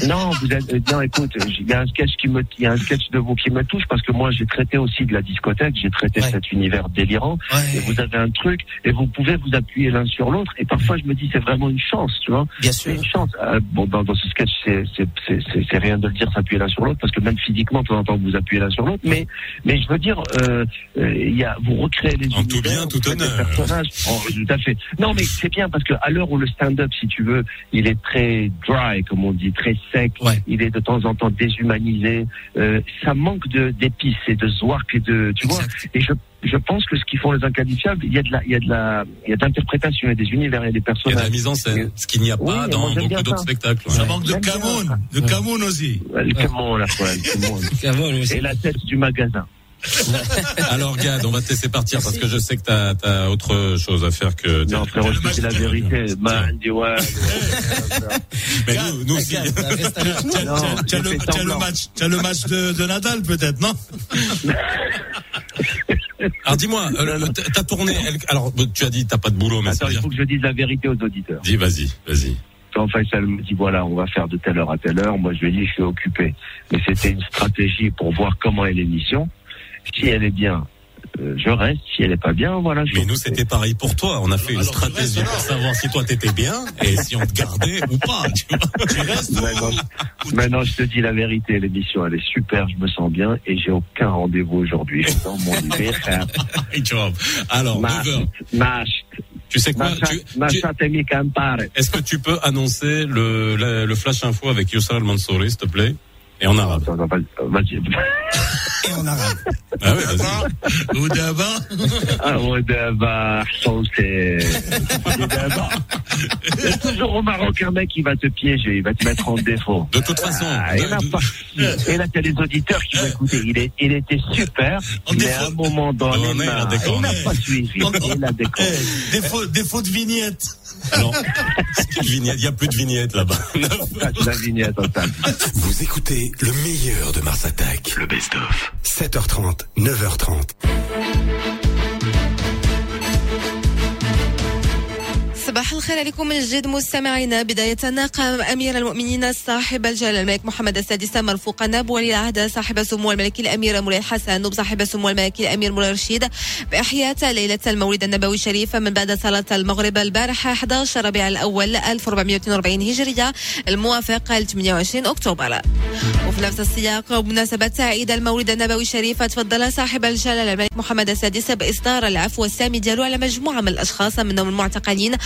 Non, vous êtes, euh, non, écoute, il y a un sketch qui me, il y a un sketch de vous qui me touche parce que moi j'ai traité aussi de la discothèque, j'ai traité Ouais. cet univers délirant. Et vous avez un truc et vous pouvez vous appuyer l'un sur l'autre. Et parfois je me dis c'est vraiment une chance, tu vois. Bien C'est sûr. une chance. Euh, bon, dans, dans ce sketch, c'est rien de le dire, s'appuyer l'un sur l'autre parce que même physiquement, de temps en temps, vous appuyez l'un sur l'autre. Mais mais je veux dire, euh, y a, vous recréez les En tout univers, bien, tout faites des honneur. personnages. Oh, tout à fait. Non, mais c'est bien parce que à l'heure où le stand-up, si tu veux, il est très dry, comme on dit, très sec. Ouais. Il est de temps en temps déshumanisé. Euh, ça manque de d'épices et de zwark et de, tu vois. Et je je pense que ce qu'ils font les inqualifiables, il y a de la, il y a de la, il y a de l'interprétation, il y a des univers, il y a des Il y a de personnages. la mise en scène, ce qu'il n'y a pas dans beaucoup d'autres ça. spectacles. ouais. Ça manque de Camoun, de Camoun aussi. Le Camon, la fois, le le- Et la tête du magasin. Alors Gad, on va te laisser partir parce que je sais que t'as as autre chose à faire que. Non, frérot, je dis la vérité. Man, dis ouais. Mais nous, nous aussi. T'as le, match, t'as le match de, de Nadal peut-être, non Alors dis-moi, euh, ta tournée. alors tu as dit t'as pas de boulot, mais ça Attends, veut il dire. faut que je dise la vérité aux auditeurs. Dis vas-y, vas-y. Quand Faisal me dit voilà, on va faire de telle heure à telle heure, moi je lui ai dit je suis occupé. Mais c'était une stratégie pour voir comment est l'émission. Si elle est bien, euh, je reste. Si elle est pas bien, voilà. Je Mais nous c'était pareil pour toi. On a fait une Alors, stratégie pour savoir si toi t'étais bien et si on te gardait ou pas. Tu vois. Tu restes Maintenant, je- maintenant, je te dis la vérité, l'émission elle est super, je me sens bien et j'ai aucun rendez-vous aujourd'hui. Je suis dans mon vois. Alors 9 heures. Mash, Tu sais quoi tu- tu-. Est-ce que tu peux annoncer le, le, le flash info avec Youssef Mansouri, s'il te plaît? Et en arabe. Attends, attends, vas-y, vas-y. Et en arabe. Ah ouais, vas-y. Ou d'abord Ah c'est. d'abord. Il y a toujours au Maroc un mec qui va te piéger, il va te mettre en défaut. De toute façon, Ah, et, là, de- et là, t'as les auditeurs qui vont écouter. Il, est, il était super, En mais à un moment donné, Non, mais il n'a pas suivi. Il a déconné. Eh, défaut, défaut de vignette. non, il n'y a plus de vignette là-bas. Vous écoutez le meilleur de Mars Attack. Le best-of. 7h30, 9h30. الخير عليكم من جديد مستمعينا. بداية قام أمير المؤمنين صاحب الجلالة الملك محمد السادس مرفوقا بولي العهد صاحب سمو الملك الأمير مولاي الحسن وبصاحب سمو الملك الأمير مولاي رشيد بإحياء ليلة المولد النبوي الشريف من بعد صلاة المغرب البارحة 11 ربيع الأول 1442 هجرية الموافق ل 28 أكتوبر. وفي نفس السياق وبمناسبة عيد المولد النبوي الشريف تفضل صاحب الجلالة الملك محمد السادس بإصدار العفو السامي ديالو على مجموعة من الأشخاص منهم المعتقلين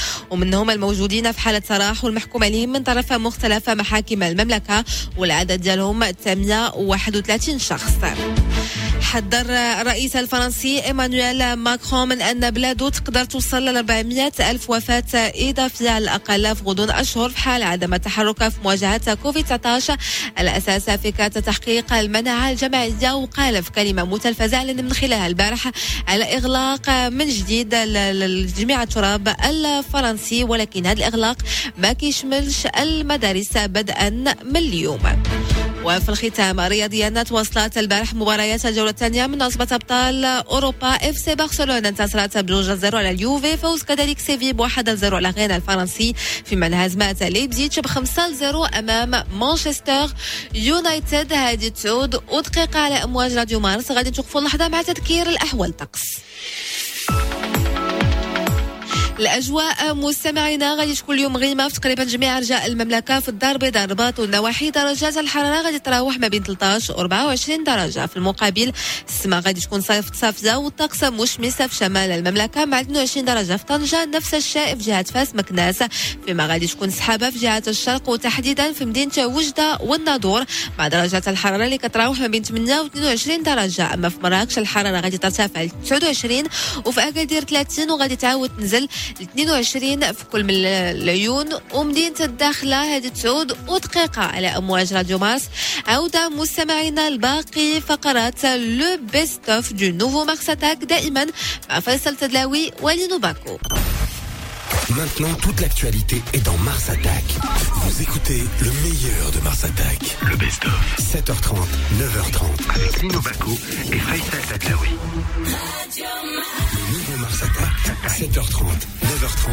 ومنهم الموجودين في حالة سراح والمحكوم عليهم من طرف مختلف محاكم المملكة والعدد ديالهم 831 شخص. حذر الرئيس الفرنسي إيمانويل ماكرون من أن بلاده تقدر توصل ل 400 ألف وفاة اضافيه على الأقل في غضون أشهر في حال عدم التحرك في مواجهة كوفيد 19 الأساس فكره تحقيق المناعه الجماعية وقال في كلمة متلفزة اعلن من خلالها البارحه على اغلاق من جديد لجميع التراب الفرنسي ولكن هذا الإغلاق ما كيشملش المدارس بدءا من اليوم. وفي الختام رياضيا تواصلت البارح مباريات الجولة الثانية من عصبة أبطال أوروبا إف سي برشلونة انتصرت بجوج زيرو على اليوفي فوز كذلك سيفي بواحد زيرو على غينا الفرنسي فيما انهزمت ليبزيتش بخمسة زيرو أمام مانشستر يونايتد. هذه تعود ودقيقة على أمواج راديو مارس غادي توقفوا اللحظة مع تذكير الأحوال. الطقس الأجواء مستمعينا غادي تكون اليوم غيمة. في تقريبا جميع أرجاء المملكة في الدار البيضاء الرباط والنواحي درجات الحرارة غادي تراوح ما بين 13 و 24 درجة. في المقابل السماء غادي تكون صيف صافزة والطقس مشمسة في شمال المملكة مع 22 درجة. في طنجة نفس الشيء في جهة فاس مكناس. فيما غادي تكون سحابة في جهة الشرق وتحديدا في مدينة وجدة والناظور مع درجات الحرارة اللي كتراوح ما بين 8 و 22 درجة. أما في مراكش الحرارة غادي ترتفع ل 29 وفي أكادير 30 وغادي تعاود تنزل 22 في كل من العيون ومدينة الداخلة هذه تعود ودقيقة على أمواج راديو مارس عودة مستمعينا الباقي فقرات لو بيست اوف دو نوفو مارس اتاك دائما مع فيصل تدلاوي ولينو باكو Maintenant, toute l'actualité est dans Mars Attack. Vous écoutez le meilleur de Mars Attack. Le best-of. 7h30, 9h30. Avec Lino Baco et Faisal Tadlaoui. Le nouveau Mars Attack. 7h30, 9h30.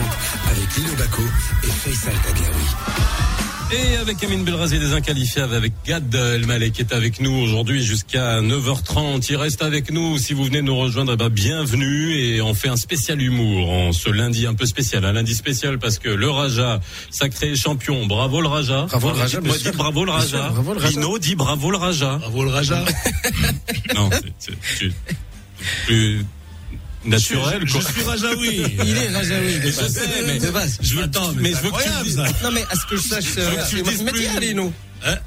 Avec Lino Baco et Faisal Tadlaoui. Et avec Amine Belrazi des Inqualifiables, avec Gad Elmalek qui est avec nous aujourd'hui jusqu'à 9h30. Il reste avec nous. Si vous venez nous rejoindre, eh ben, bienvenue. Et on fait un spécial humour en ce lundi un peu spécial. Un lundi spécial parce que le Raja, sacré champion. Bravo le Raja. Bravo le Raja, Moi, sûr. bravo le Raja. bravo le Raja. Lino dit bravo le Raja. Bravo le Raja. Non, c'est- c'est tu- plus naturel. Je, je suis Rajaoui. Il est Rajaoui de base. sais, mais de base. je veux, Attends, mais mais je c'est veux que tu ça. Non mais à ce que je sache, veux que tu le c'est dises Mohamedia, plus. allez. Hein.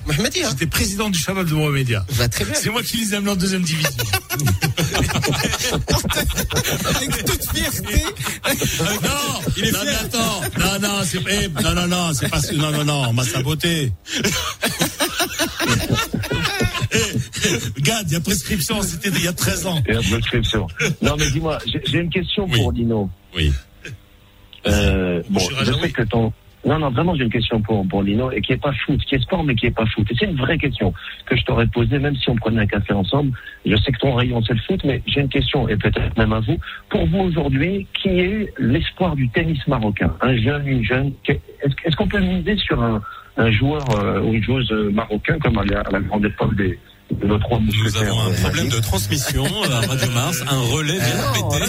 J'étais président du Shabab de Mohamedia. Va très bien. C'est moi qui les amenés en deuxième division. Avec toute fierté. non, Il est non, fier. mais attends, non, non, c'est eh, non, non, non, c'est pas, non, non, non, on m'a saboté. Gad, il y a prescription, c'était il y a 13 ans. Et la prescription. Non, mais dis-moi, j'ai une question Oui. pour Lino. Oui. Euh, bon, Je sais que ton. Non, non, vraiment, j'ai une question pour, pour Lino, et qui est pas foot, qui est sport, mais qui est pas foot. Et c'est une vraie question que je t'aurais posée, même si on prenait un café ensemble. Je sais que ton rayon, c'est le foot, mais j'ai une question, et peut-être même à vous. Pour vous, aujourd'hui, qui est l'espoir du tennis marocain? Un jeune, une jeune Est-ce qu'on peut miser sur un, un joueur euh, ou une joueuse euh, marocain, comme à la, à la grande époque des, de nos trois Nous avons un euh, problème de transmission à Radio Mars, un relais vient de péter.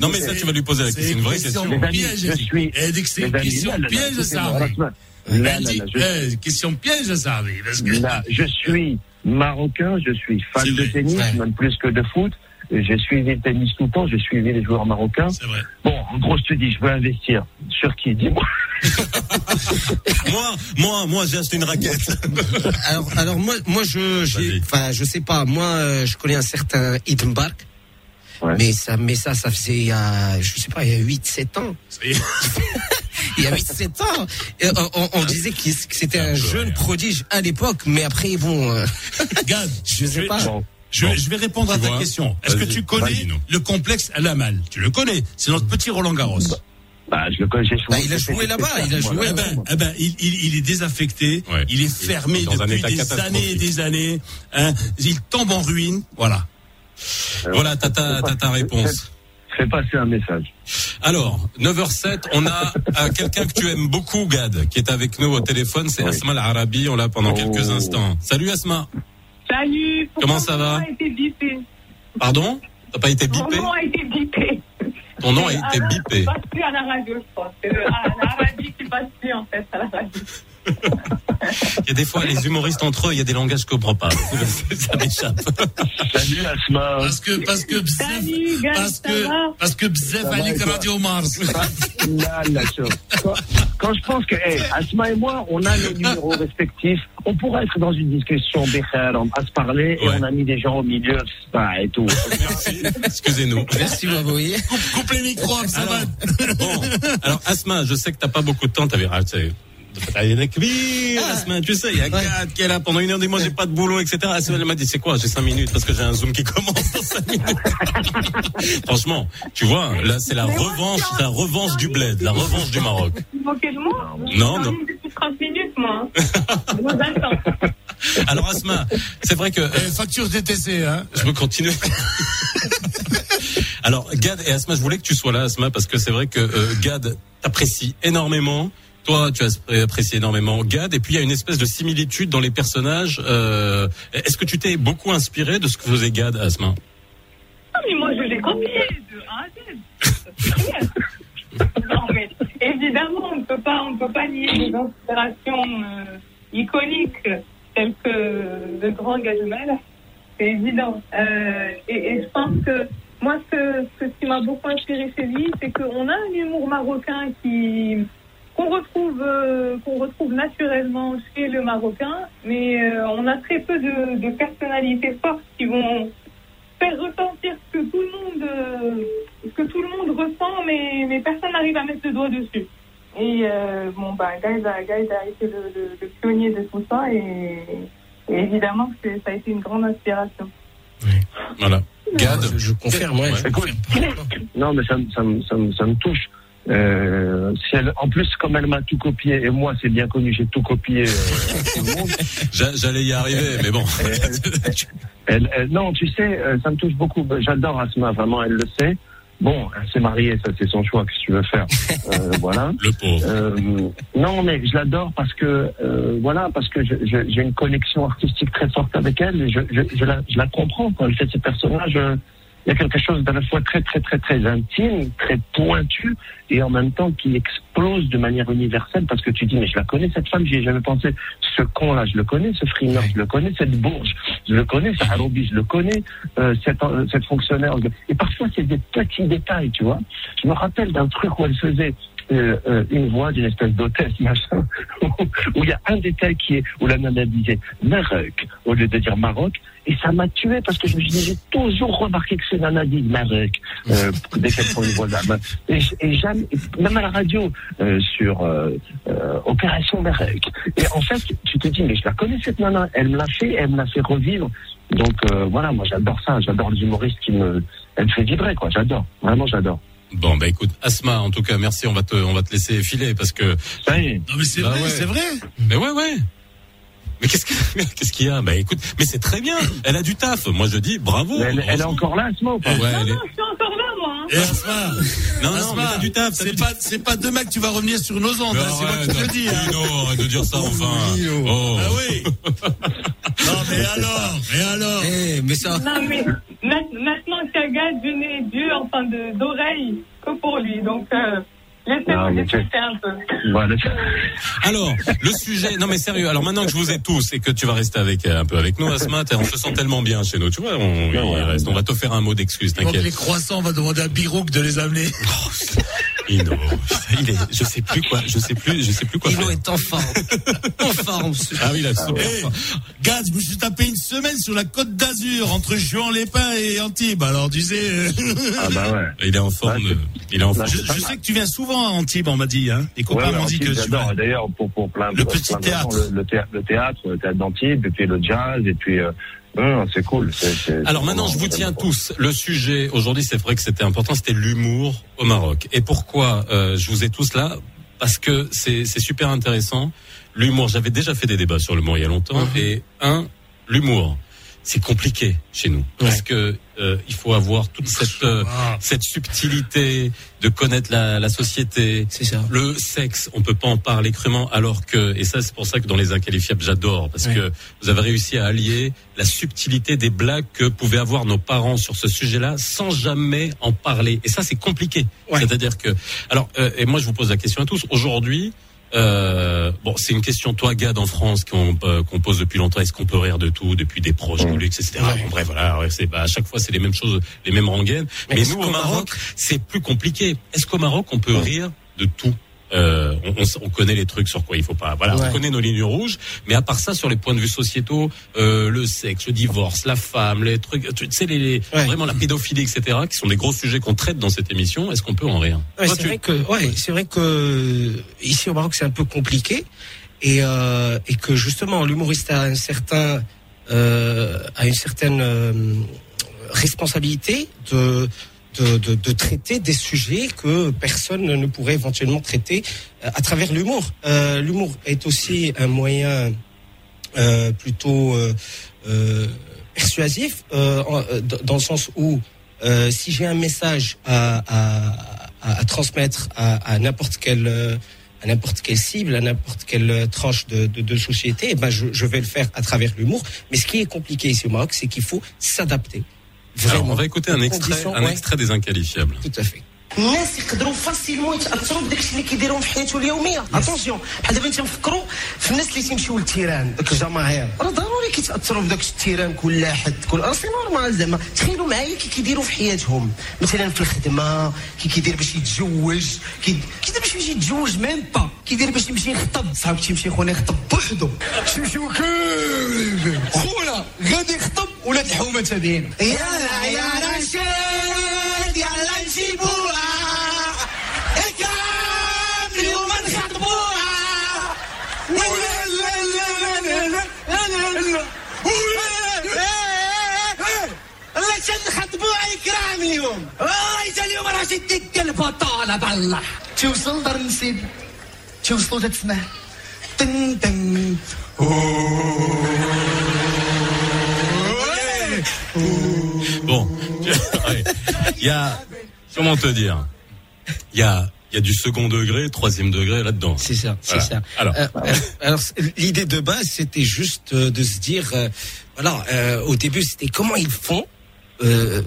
non, mais ça tu vas lui poser la question, c'est une vraie question. Piège, c'est une question piège, ça. eh, question piège, ça je suis marocain, je suis fan de tennis, même plus que de foot. J'ai suivi le tennis tout le temps, j'ai suivi les joueurs marocains. c'est vrai. Bon, en gros, je te dis, je veux investir. Sur qui Dis-moi. Moi, moi, moi j'ai acheté une raquette. Alors, alors moi, moi, je, enfin, je sais pas. Moi, euh, je connais un certain Ibn Bark. Ouais. Mais ça, mais ça, ça faisait, il y a, je sais pas, il y a 8, 7 ans. Ça y est. Il y a 8, 7 ans. On, disait que c'était un jeune prodige à l'époque, mais après, bon, euh, je sais pas. Bon, Je, Bon. je vais répondre à ta vois question. Est-ce que tu connais le complexe Al-Amal Tu le connais C'est notre petit Roland Garros. bah, je le connais. j'ai Bah, il a joué là-bas, il a joué, Eh ben, eh ben, il, il, il est désaffecté, Ouais. il est fermé Dans depuis des années et des années. Hein, il tombe en ruine, voilà. Voilà, t'as ta, t'as ta réponse. Fais passer un message. Alors, 9h07, on a euh, quelqu'un que tu aimes beaucoup, Gad, qui est avec nous au téléphone, c'est Oui. Asma Al-Arabi, on l'a pendant Oh. quelques instants. Salut Asma. Salut. Comment ça va Mon nom a été bipé. Pardon T'as pas été Mon bipé nom a été bipé. Ton nom a été Alain, bipé. qui passe plus à la radio, je pense. C'est le- à la radio qui passe plus, en fait, à la radio. Il y a des fois, les humoristes entre eux, il y a des langages que je comprends pas. Ça m'échappe. Salut Asma. Parce que, parce que, bzef, Salut, gars, parce que, parce que Bzef et toi Radio Mars. Là, là, ça. Quand, quand je pense que hey, Asma et moi, on a nos numéros respectifs, on pourrait être dans une discussion bécher, à se parler, et on a mis des gens au milieu, bah, et tout. Merci. Excusez-nous. Merci, Mabouye. Coupe les micros, va. bon, alors Asma, je sais que t'as pas beaucoup de temps, t'avais raté. Asma, tu sais, il y a Gad qui est là pendant une heure, dit moi j'ai pas de boulot, etc. Asma, elle m'a dit c'est quoi, j'ai cinq minutes parce que j'ai un zoom qui commence dans cinq minutes. Franchement, tu vois, là c'est la revanche, la revanche du bled, la revanche du Maroc. Vous vous moquez de moi Non, Je suis en non. ligne depuis 30 minutes, moi. Je vous attends. Alors Asma, c'est vrai que euh, facture DTC, hein. je veux continuer. Alors Gad et Asma, je voulais que tu sois là, Asma, parce que c'est vrai que euh, Gad t'apprécie énormément. Toi, tu as apprécié énormément Gad, et puis il y a une espèce de similitude dans les personnages. Euh, Est-ce que tu t'es beaucoup inspiré de ce que faisait Gad, Asma Ah, mais moi, je l'ai copié de A à Z. non, mais évidemment, on ne peut pas, nier des inspirations euh, iconiques telles que de grands Gademel. C'est évident. Euh, et, je pense que moi, ce, ce qui m'a beaucoup inspiré chez lui, c'est qu'on a un humour marocain qui qu'on retrouve euh, qu'on retrouve naturellement chez le marocain, mais euh, on a très peu de, de personnalités fortes qui vont faire ressentir ce que tout le monde euh, ce que tout le monde ressent, mais, mais personne n'arrive à mettre le doigt dessus. Et euh, bon bah Gaël a, a été le, le- le pionnier de tout ça et, et évidemment que c'est- ça a été une grande inspiration. Voilà. Gad, je, confirme, ouais. Non, mais ça, ça, ça, me- ça me touche. Euh, elle, en plus, comme elle m'a tout copié, et moi, c'est bien connu, j'ai tout copié. euh, J'allais y arriver, mais bon. Elle- elle- non, tu sais, euh, ça me touche beaucoup. J'adore Asma, vraiment, elle le sait. Bon, elle s'est mariée, ça c'est son choix, qu'est-ce que tu veux faire Euh, Voilà. Le pauvre. Euh, non, mais je l'adore parce que, euh, voilà, parce que je- je- j'ai une connexion artistique très forte avec elle. Et je, je, je, la, je la comprends quand elle fait ses personnages. Il y a quelque chose d'à la fois très, très, très, très intime, très pointu, et en même temps qui explose de manière universelle parce que tu dis, mais je la connais cette femme, j'y ai jamais pensé. Ce con-là, je le connais, ce frimeur, je le connais, cette bourge, je le connais, ce Harobi, je le connais, euh, cette, euh, cette fonctionnaire. Et parfois, c'est des petits détails, tu vois. Je me rappelle d'un truc où elle faisait euh, euh, une voix d'une espèce d'hôtesse, machin, où il y a un détail qui est, où la nana disait Maroc, au lieu de dire Maroc, et ça m'a tué parce que je me suis dit, j'ai toujours remarqué que ces nanas disent Maroc, dès qu'elles font une voix d'âme. Et, jamais, même à la radio, euh, sur euh, Opération Maroc. Et en fait, tu te dis, mais je la connais cette nana, elle me l'a fait, elle me l'a fait revivre. Donc voilà, moi j'adore ça, j'adore les humoristes qui me, elle me fait vibrer, quoi, j'adore, vraiment j'adore. Bon bah écoute, Asma, en tout cas, merci. On va te, on va te laisser filer parce que. Ça y est. Non mais c'est Bah vrai, ouais. c'est vrai. Mais ouais, ouais. Mais qu'est-ce que- qu'est-ce qu'il y a? Bah écoute, mais c'est très bien. Elle a du taf. Moi je dis bravo. Mais elle, elle est encore là, Asma, ou pas? Ouais, elle est- Je suis encore là, moi. hein. Et Asma, Non, non, Asma, mais t'as du taf. c'est pas, c'est pas demain que tu vas revenir sur nos ondes, hein, c'est moi qui te le dis. hein. Dino, arrête de dire ça enfin. Oh. Ah oui. non mais alors, mais alors. Eh, mais ça. Non, mais ma- maintenant qu'Agathe, je n'ai Dieu enfin de- d'oreille que pour lui. Donc, euh, Ah, laissez-moi mais discuter un peu. Voilà. Alors, le sujet, non mais sérieux, alors maintenant que je vous ai tous et que tu vas rester avec un peu avec nous, Asma, on se sent tellement bien chez nous, tu vois, on, il reste, on va te faire un mot d'excuse, t'inquiète. les croissants, on va demander à Birouk de les amener. Ino, il est, je sais plus quoi, je sais plus, je sais plus quoi Ino faire. est en forme. en forme. Ah oui, il a super faim. Gaz, je me suis tapé une semaine sur la côte d'Azur entre Juan-les-Pins et Antibes. Alors tu sais, euh, Ah bah ouais. Il est en forme, euh, il est en forme. je, je sais que tu viens souvent à Antibes, on m'a dit. Hein. Les copains Ouais, m'ont dit Antibes, que tu j'adore. vas. D'ailleurs, pour, pour plein de Le pour petit plein théâtre. raisons, Le, le théâtre, le théâtre, le théâtre d'Antibes, et puis le jazz, et puis. Euh, non, c'est cool. c'est- c'est- Alors maintenant, je vous tiens tous. Le sujet aujourd'hui, c'est vrai que c'était important, c'était l'humour au Maroc. Et pourquoi euh, je vous ai tous là? Parce que c'est c'est super intéressant. L'humour, j'avais déjà fait des débats sur l'humour il y a longtemps. Et un, l'humour, c'est compliqué chez nous parce que euh, il faut avoir toute cette euh, cette subtilité de connaître la, la société. C'est ça. Le sexe, on peut pas en parler crûment, alors que et ça c'est pour ça que dans les inqualifiables j'adore parce Ouais. que vous avez réussi à allier la subtilité des blagues que pouvaient avoir nos parents sur ce sujet-là sans jamais en parler. Et ça c'est compliqué. C'est-à-dire que alors euh, et moi je vous pose la question à tous aujourd'hui. Euh, bon, c'est une question, toi, Gad, en France, qu'on euh, pose depuis longtemps. Est-ce qu'on peut rire de tout, depuis des proches luxe, etc. Bon, bref, voilà. ouais, C'est bah, à chaque fois, c'est les mêmes choses, les mêmes rengaines. Mais nous, au Maroc- c'est plus compliqué. Est-ce qu'au Maroc, on peut rire de tout? Euh, on, on s- on connaît les trucs sur quoi il faut pas. Voilà, Ouais. on connaît nos lignes rouges. Mais à part ça, sur les points de vue sociétaux, euh, le sexe, le divorce, la femme, les trucs, tu sais, les, les- Ouais. vraiment la pédophilie, etc., qui sont des gros sujets qu'on traite dans cette émission. Est-ce qu'on peut en rire? Ouais, c'est tu- vrai que, ouais, c'est vrai que ici au Maroc c'est un peu compliqué et euh, et que justement l'humoriste a un certain euh, a une certaine euh, responsabilité de de, de, de traiter des sujets que personne ne pourrait éventuellement traiter euh, à travers l'humour. Euh, l'humour est aussi un moyen euh, plutôt euh, euh, persuasif euh, dans le sens où si j'ai un message à, à, à, transmettre à, n'importe quelle euh, à n'importe quelle cible, à n'importe quelle tranche de, de, de société, eh ben je, je vais le faire à travers l'humour. Mais ce qui est compliqué ici au Maroc, c'est qu'il faut s'adapter. Alors, on va écouter un Aux extrait, conditions, un ouais. extrait des inqualifiables. Tout à fait. الناس يقدروا فاسيلمون يتاثروا بداك الشيء اللي كيديرهم في حياتهم اليوميه اتونسيون بحال دابا انت نفكروا في الناس اللي تيمشيو للتيران داك الجماهير راه ضروري كيتاثروا بداك التيران كل حد كل راه سي نورمال زعما تخيلوا معايا كي كيديروا في حياتهم مثلا في الخدمه كي كيدير باش يتزوج كي كيدير باش يمشي يتزوج ميم با كيدير باش يمشي يخطب صاحبي تيمشي خونا يخطب بوحدو تيمشي كاملين خونا غادي يخطب ولاد الحومه تابعين يلا يا رشيد يلا نجيبوها كامل وما نخطبوها ولا لا لا لا لا لا لا اليوم والله اليوم راه شديت البطاله بالله توصل دار نسيبي Çalışma etme. Ding ding. Bon, il y a comment te dire, il y a il y a du second degré, troisième degré là-dedans. C'est ça, c'est ça. Alors, euh, euh, alors l'idée de base, c'était juste euh, de se dire, euh, voilà, au début, c'était comment ils font euh,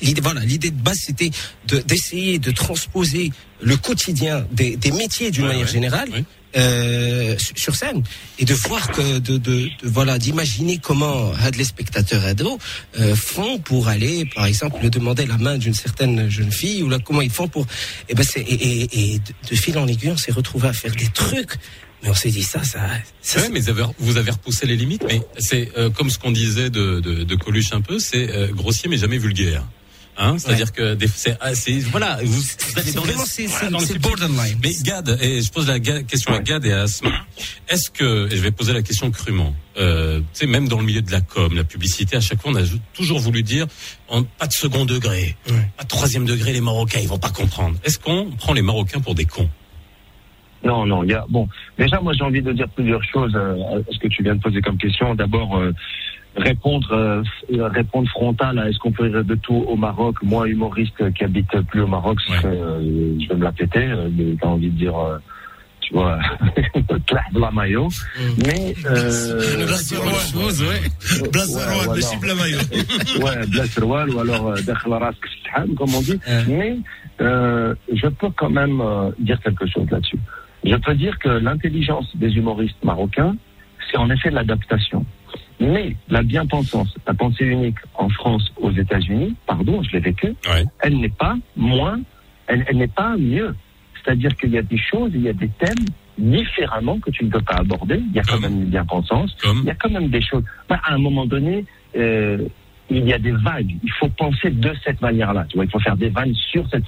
l'idée, voilà, l'idée de base, c'était de- d'essayer de transposer le quotidien des, des métiers d'une Ouais, manière ouais, générale. euh, sur scène et de voir que de, de, de- voilà d'imaginer comment les spectateurs ados euh, font pour aller par exemple le demander la main d'une certaine jeune fille ou là comment ils font pour et ben c'est et, et, et de, de fil en aiguille on s'est retrouvé à faire des trucs mais on s'est dit ça ça, ça Ouais, mais vous avez, vous avez repoussé les limites, mais c'est euh, comme ce qu'on disait de, de, de Coluche un peu, c'est euh, grossier mais jamais vulgaire. Hein, c'est-à-dire que c'est ah, voilà, vous, vous allez c'est dans les- vraiment, voilà, dans le borderline. Mais Gad, et je pose la question à Gad et à Asma. Est-ce que, et je vais poser la question crûment, euh, tu sais, même dans le milieu de la com, la publicité, à chaque fois, on a toujours voulu dire, en- pas de second degré, pas de troisième degré, les Marocains, ils vont pas comprendre. Est-ce qu'on prend les Marocains pour des cons? Non, non, il y a bon. Déjà, moi, j'ai envie de dire plusieurs choses euh, à ce que tu viens de poser comme question. D'abord, euh, répondre, euh, répondre frontal à est-ce qu'on peut rire de tout au Maroc. Moi, humoriste qui habite plus au Maroc, euh, je vais me la péter. Euh, mais t'as envie de dire, euh, tu vois, la maillot. Mais euh, Blazaroua, Ouais, la maillot. ouais, Blaseroual ou alors Stham, comme on dit. Mais euh, je peux quand même euh, dire quelque chose là-dessus. Je peux dire que l'intelligence des humoristes marocains, c'est en effet l'adaptation. Mais la bien-pensance, la pensée unique en France, aux États-Unis, pardon, je l'ai vécu, elle n'est pas moins, elle, elle n'est pas mieux. C'est-à-dire qu'il y a des choses, il y a des thèmes différemment que tu ne peux pas aborder. Il y a quand même une bien-pensance. Il y a quand même des choses. Bah, à un moment donné, euh, il y a des vagues. Il faut penser de cette manière-là. Tu vois, il faut faire des vannes sur cette.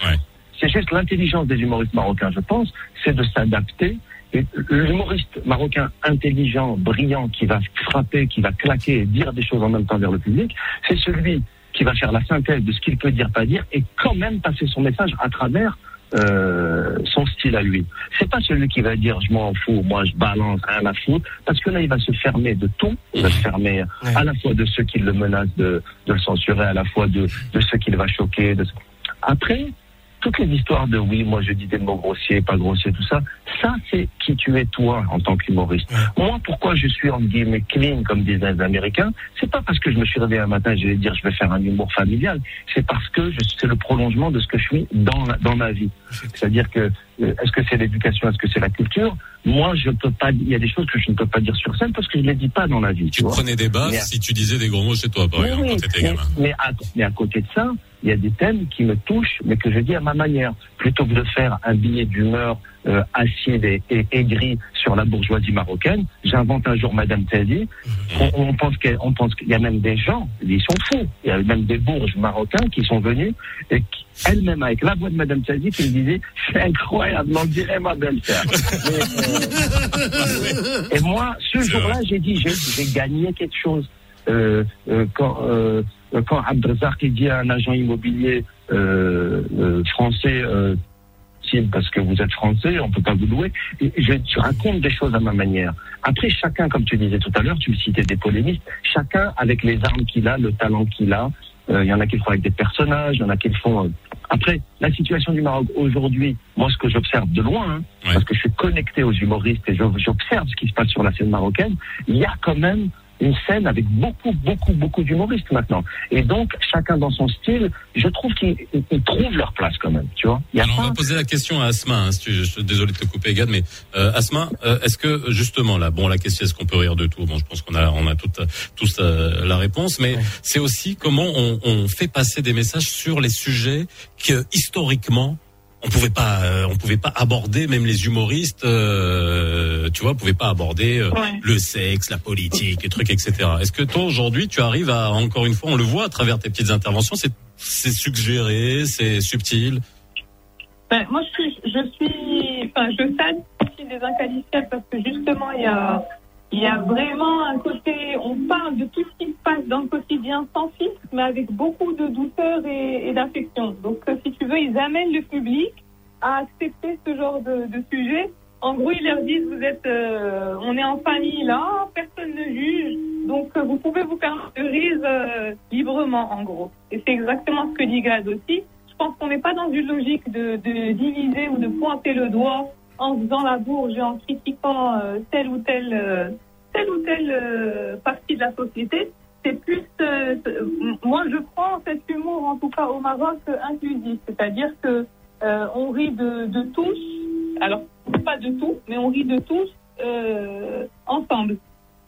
C'est juste l'intelligence des humoristes marocains, je pense, c'est de s'adapter. L'humoriste marocain intelligent, brillant, qui va frapper, qui va claquer et dire des choses en même temps vers le public, c'est celui qui va faire la synthèse de ce qu'il peut dire, pas dire, et quand même passer son message à travers euh, son style à lui. C'est pas celui qui va dire je m'en fous, moi je balance, rien à foutre, parce que là il va se fermer de tout, il va se fermer à la fois de ceux qui le menacent de, de le censurer, à la fois de, de ceux qui le va choquer. De... Après, toutes les histoires de oui, moi je dis des mots grossiers, pas grossiers, tout ça, ça c'est qui tu es toi en tant qu'humoriste. Moi, pourquoi je suis en guillemets clean, comme disent les Américains, c'est pas parce que je me suis réveillé un matin et je vais dire je vais faire un humour familial, c'est parce que c'est le prolongement de ce que je suis dans, la- dans ma vie. C'est-à-dire que euh, est-ce que c'est l'éducation, est-ce que c'est la culture? Moi, je peux pas. Il y a des choses que je ne peux pas dire sur scène parce que je ne les dis pas dans la vie. Tu. Prenez des baffes Mais- si tu disais des gros mots chez toi, par oui, exemple, quand t'étais mais, gamin. mais à, mais à côté de ça, il y a des thèmes qui me touchent, mais que je dis à ma manière. Plutôt que de faire un billet d'humeur euh, acide et, et aigri sur la bourgeoisie marocaine, j'invente un jour Madame Tadi. On, on pense qu'il y a même des gens, ils sont fous. Il y a même des bourges marocains qui sont venus et qui, elle-même avec la voix de Madame Tadi qui me disait c'est incroyable, on dirait ma belle-sœur. Euh, et moi, ce jour-là, j'ai dit, j'ai j'ai gagné quelque chose. Euh, euh, quand, euh, quand Abdelrazak il dit à un agent immobilier, euh, euh, français. Euh, parce que vous êtes français, on peut pas vous louer. Et je, je raconte des choses à ma manière. Après, chacun, comme tu disais tout à l'heure, tu citais des polémistes, chacun avec les armes qu'il a, le talent qu'il a. Euh, Il y en a qui le font avec des personnages, il y en a qui le font. euh, Après, la situation du Maroc aujourd'hui, moi, ce que j'observe de loin, hein, parce que je suis connecté aux humoristes et j'observe ce qui se passe sur la scène marocaine, il y a quand même une scène avec beaucoup, beaucoup, beaucoup d'humoristes maintenant. Et donc, chacun dans son style, je trouve qu'ils ils- ils trouvent leur place quand même, tu vois. Il y a Alors, on va poser la question à Asma. hein, si tu- je suis désolé de te couper, Gad, mais euh, Asma, euh, est-ce que justement là, bon, la question, est-ce qu'on peut rire de tout? Bon, je pense qu'on a, on a toute, tous euh, la réponse, mais c'est aussi comment on, on fait passer des messages sur les sujets que historiquement on pouvait pas, euh, on pouvait pas aborder, même les humoristes, euh, tu vois, pouvaient pas aborder euh, Ouais. le sexe, la politique, les trucs, etc. Est-ce que toi aujourd'hui, tu arrives à, encore une fois, on le voit à travers tes petites interventions, c'est, c'est suggéré, c'est subtil? Ben, moi, je suis, je suis, enfin, je salue aussi des inqualifiables parce que justement, il y a, il y a vraiment un côté, on parle de tout ce qui se passe dans le quotidien sans filtre, mais avec beaucoup de douceur et, d'affection. Donc, euh, si tu veux, ils amènent le public à accepter ce genre de, sujet. En gros, ils leur disent, vous êtes, euh, on est en famille là, personne ne juge, donc euh, vous pouvez vous rire euh, librement, en gros. Et c'est exactement ce que dit Gad aussi. Je pense qu'on n'est pas dans une logique de diviser ou de pointer le doigt en faisant la bourge et en critiquant euh, telle ou telle, euh, telle ou telle euh, partie de la société. C'est plus, euh, moi je prends cet humour en tout cas au Maroc euh, inclusif, c'est-à-dire que on rit de, de tous, alors pas de tout, mais on rit de tous ensemble.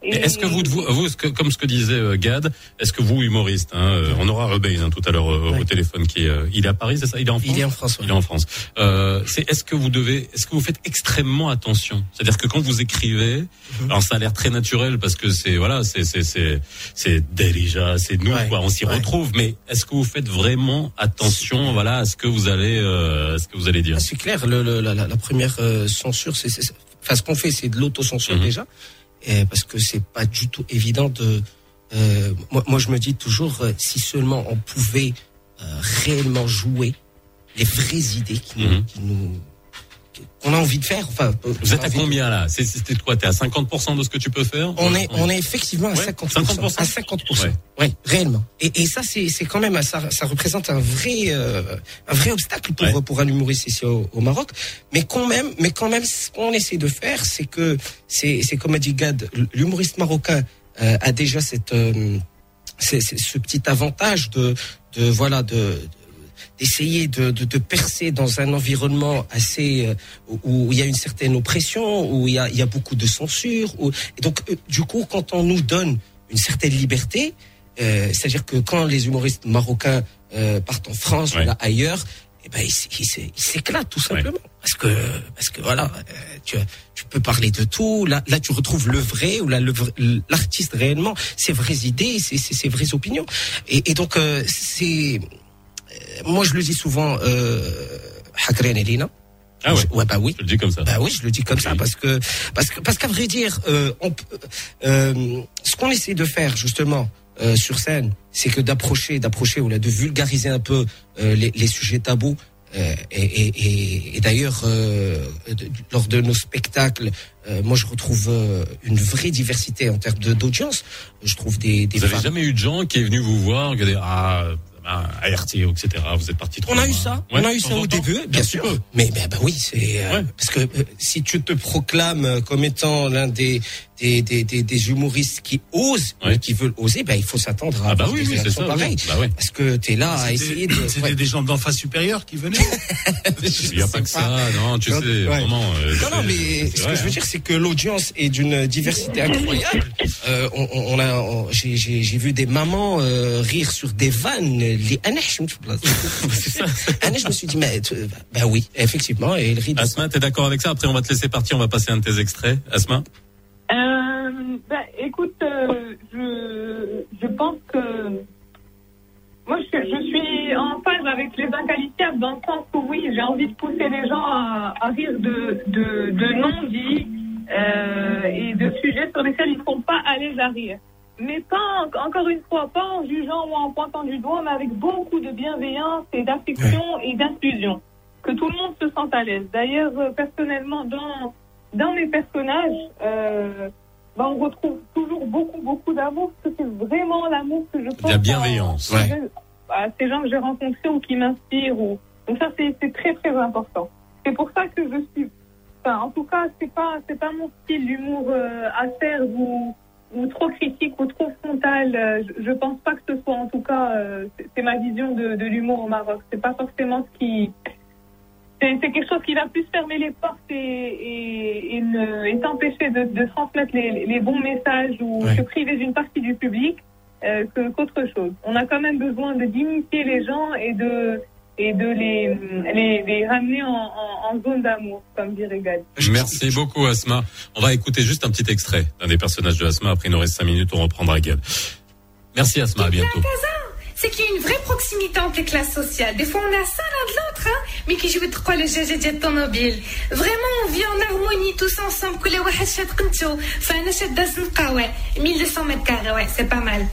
Et Est-ce que vous, vous, vous, ce que- comme ce que disait euh, Gad, est-ce que vous, humoriste, hein, euh, on aura Rebein hein, tout à l'heure euh, au téléphone, qui est, euh, il est à Paris, c'est ça? Il est en France? Il est en France. ouais. Il est en France. Euh, c'est est-ce que vous devez, est-ce que vous faites extrêmement attention? C'est-à-dire que quand vous écrivez, Mhm. alors ça a l'air très naturel parce que c'est voilà, c'est c'est c'est c'est déjà, c'est nous, Ouais, quoi, on s'y ouais. retrouve. Mais est-ce que vous faites vraiment attention, voilà, à ce que vous allez, euh, à ce que vous allez dire? Ah, C'est clair, le, le- la, la- première euh, censure, c'est, c'est- enfin, ce qu'on fait, c'est de l'autocensure Mhm. déjà, et parce que c'est pas du tout évident de. euh, moi, moi, je me dis toujours, euh, si seulement on pouvait euh, réellement jouer les vraies idées qui, nous- Mhm. qui nous, qu'on a envie de faire. Enfin, euh, Vous êtes à combien là C'était quoi T'es à 50% de ce que tu peux faire On est, on est effectivement à Ouais, 50%. 50%. À 50%. Ouais. Ouais, réellement. Et, et ça, c'est, quand même, ça, ça représente un vrai, euh, un vrai obstacle pour, Ouais. pour un humoriste ici au, au Maroc. Mais quand même, mais quand même, ce qu'on essaie de faire, c'est que, c'est, c'est comme a dit Gad, l'humoriste marocain euh, a déjà cette, euh, ce petit avantage de, de voilà, de, d'essayer de, de, de percer dans un environnement assez euh, où- où il y a une certaine oppression, où il y a, il y a beaucoup de censure. Où, et donc, euh, du coup, quand on nous donne une certaine liberté, euh, c'est-à-dire que quand les humoristes marocains euh, partent en France Ouais. ou là, ailleurs, eh ben, ils s'éclatent tout simplement. Parce que, parce que voilà, euh, tu, tu peux parler de tout. Là, là, tu retrouves le vrai ou l'artiste réellement, ses vraies idées, ses, ses, ses vraies opinions. Et, et donc, euh, c'est moi, je le dis souvent, euh. Ah ouais. Ouais, bah oui. Je le dis comme ça. Bah oui, je le dis comme ça parce que parce que parce qu'à vrai dire, euh, on peut- euh, ce qu'on essaie de faire justement euh, sur scène, c'est que d'approcher, d'approcher ou là de vulgariser un peu euh, les, les sujets tabous. Euh, et et, et, et d'ailleurs, euh, de- lors de nos spectacles, moi je retrouve une vraie diversité en termes d'audience. Je trouve des, des Vous avez femmes- jamais eu de gens qui est venu vous voir, qui a dit ah, ah, ART, etc. Vous êtes parti trop On a eu ça, Ouais, on a eu ça au début, bien sûr. Mais ben bah oui, c'est euh, Ouais. parce que euh, si tu te proclames comme étant l'un des des, des, des, des humoristes qui osent, Ouais. ou qui veulent oser, ben il faut s'attendre à Ah bah avoir oui, des oui, ça. pareilles. oui. Bah ouais. Parce que tu es là à essayer de. C'était ouais. des gens d'en face supérieure qui venaient. Il n'y a pas que ça, non, tu Non, sais, ouais. vraiment. euh, Non, non, mais ce vrai, que je veux hein. dire, c'est que l'audience est d'une diversité incroyable. Euh, on, on a, on- j'ai, j'ai, j'ai vu des mamans euh, rire sur des vannes. Les Aneh, je me suis dit, mais bah oui, effectivement, et elle rit Asma, t'es d'accord avec ça? Après, on va te laisser partir, on va passer un de tes extraits. Asma? Euh, ben, écoute, euh, je, je pense que moi, je, je suis en phase avec les inqualifiables dans le sens où oui, j'ai envie de pousser les gens à, à rire de, de, de non-dits euh, et de sujets sur lesquels ils ne sont pas l'aise à rire. mais pas, en- encore une fois, pas en jugeant ou en pointant du doigt, mais avec beaucoup de bienveillance et d'affection et d'inclusion. Que tout le monde se sente à l'aise. D'ailleurs, euh, personnellement, dans, dans mes personnages, euh, bah, on retrouve toujours beaucoup, beaucoup d'amour, parce que c'est vraiment l'amour que je pense. La bienveillance. à- Ouais. à ces gens que j'ai rencontrés ou qui m'inspirent. Ou... Donc ça, c'est très, très important. C'est pour ça que je suis... Enfin, en tout cas, c'est pas, c'est pas mon style d'humour euh, acerbe ou, ou trop critique ou trop frontal. Euh, je, je pense pas que ce soit, en tout cas, euh, c'est c'est ma vision de, de l'humour au Maroc. C'est pas forcément ce qui... C'est c'est quelque chose qui va plus fermer les portes et, et, et, ne- et t'empêcher de, de transmettre les, les bons messages ou Ouais. se priver d'une partie du public euh, que- qu'autre chose. On a quand même besoin de d'initier les gens et de et de les, les, les ramener en, en, en zone d'amour, comme dirait Gad. Merci beaucoup Asma. On va écouter juste un petit extrait d'un des personnages de Asma. Après, il nous reste cinq minutes, on reprendra Gad. Merci Asma, à bientôt c'est qu'il y a une vraie proximité entre les classes sociales. Des fois, on a ça l'un de l'autre, hein. mais qui joue trop le GG ton mobile. Vraiment, on vit en harmonie tous ensemble. 1200 ah, mètres carrés, ouais, c'est pas mal.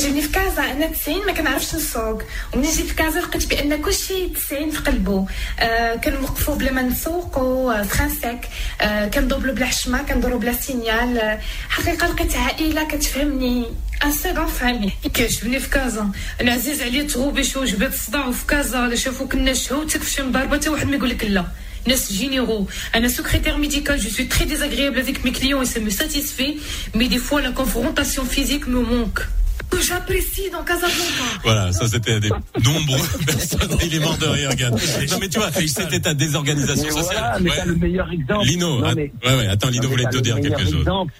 جاني في كازا أنا 90 ما كنعرفش نسوق ومنين جيت في كازا لقيت بأن كلشي 90 في قلبه آه كنوقفوا بلا ما نسوقوا آه فران سيك. آه كندوبلو بلا حشمة كندورو بلا سينيال. آه حقيقة لقيت عائلة كتفهمني. ان سيغون فامي كيعجبني في كازا. أنا عزيز عليا شي وجبات الصداع في كازا. الا شافوك الناس شهوتك في شي مضاربه حتى واحد ما يقول لك لا. ناس généraux. Un secrétaire médical, je suis très désagréable avec mes clients et ça me satisfait, mais des fois la confrontation physique me manque. Que j'apprécie dans Casablanca. Voilà, ça c'était des nombreux personnes. Il est mort de rire, Gad. Non mais tu vois, c'était ta désorganisation Mais sociale. voilà, mais Ouais. t'as le meilleur exemple. Lino, Non, mais- ouais, ouais, attends, Lino Non, voulait te dire quelque chose. exemple.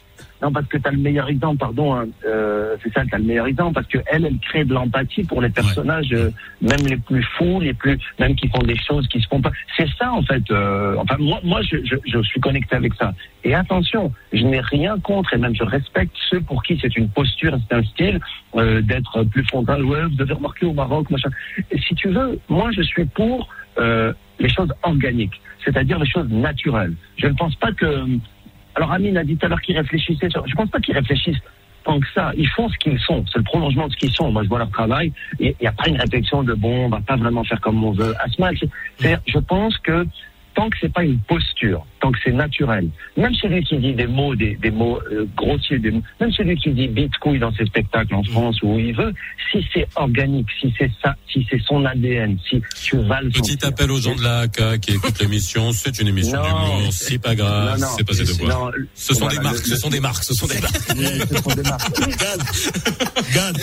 Non, parce que tu as le meilleur exemple, pardon, hein, euh, c'est ça, tu as le meilleur exemple, parce que elle, elle crée de l'empathie pour les personnages, euh, même les plus fous, les plus, même qui font des choses qui se font pas. C'est ça, en fait. euh, enfin, moi, moi je, je, je suis connecté avec ça. Et attention, je n'ai rien contre, et même je respecte ceux pour qui c'est une posture, c'est un style d'être plus frontal. Ouais, vous avez remarqué au Maroc, machin. Et si tu veux, moi, je suis pour les choses organiques, c'est-à-dire les choses naturelles. Je ne pense pas que alors Amine a dit tout à l'heure qu'ils réfléchissaient. Sur... Je pense pas qu'ils réfléchissent tant que ça. Ils font ce qu'ils sont. C'est le prolongement de ce qu'ils sont. Moi, je vois leur travail. Il n'y a pas une réflexion de bon, on va pas vraiment faire comme on veut. Asma, c'est- c'est- je pense que tant que c'est pas une posture, tant que c'est naturel, même celui qui dit des mots, des, des mots euh, grossiers, des mots, même celui qui dit bite couille dans ses spectacles en France ou où il veut, si c'est organique, si c'est ça, si c'est son ADN, si tu vas le Petit appel aux gens de la AK qui écoutent l'émission. C'est une émission Non. d'humour. C'est pas grave. C'est passé de Non, bois. Ce sont voilà, des marques. le- Ce sont des marques. Ce sont des marques. Gad, Gad,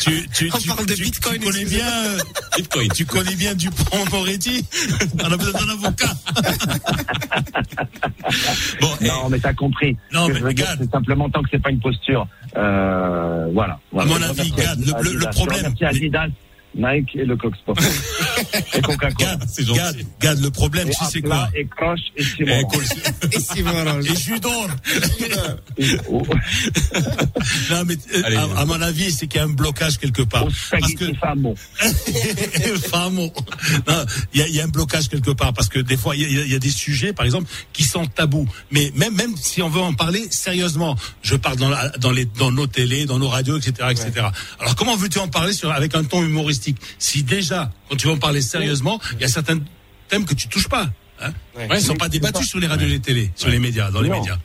tu, tu, tu, tu- tu connais bien, euh, Bitcoin. tu connais bien Dupont Moretti. On a besoin d'un avocat. Bon, Non, mais t'as compris. Non, mais Gad. c'est simplement tant que c'est pas une posture. Euh, voilà. voilà. mon Je avis, Gad, le- le- le Adidas. problème- Adidas, Nike et le Coq Sport. et Coca-Cola. c'est gentil. Gad, Gad, le problème, Et tu sais quoi Et Croche et Simon. Et si voilà. Et jus d'or. Au, Non, mais euh, Allez. à, à mon avis, c'est qu'il y a un blocage quelque part. Parce que il y a, il y a un blocage quelque part parce que des fois il y a, il y a des sujets, par exemple, qui sont tabous. Mais même même si on veut en parler sérieusement, je parle dans, la- dans les dans nos télés, dans nos radios, etc., etc. Alors comment veux-tu en parler sur avec un ton humoristique si déjà quand tu veux en parler sérieusement, il y a certains thèmes que tu touches pas. Hein. Ils sont pas débattus sur les radios et les télés, sur les médias, dans les médias.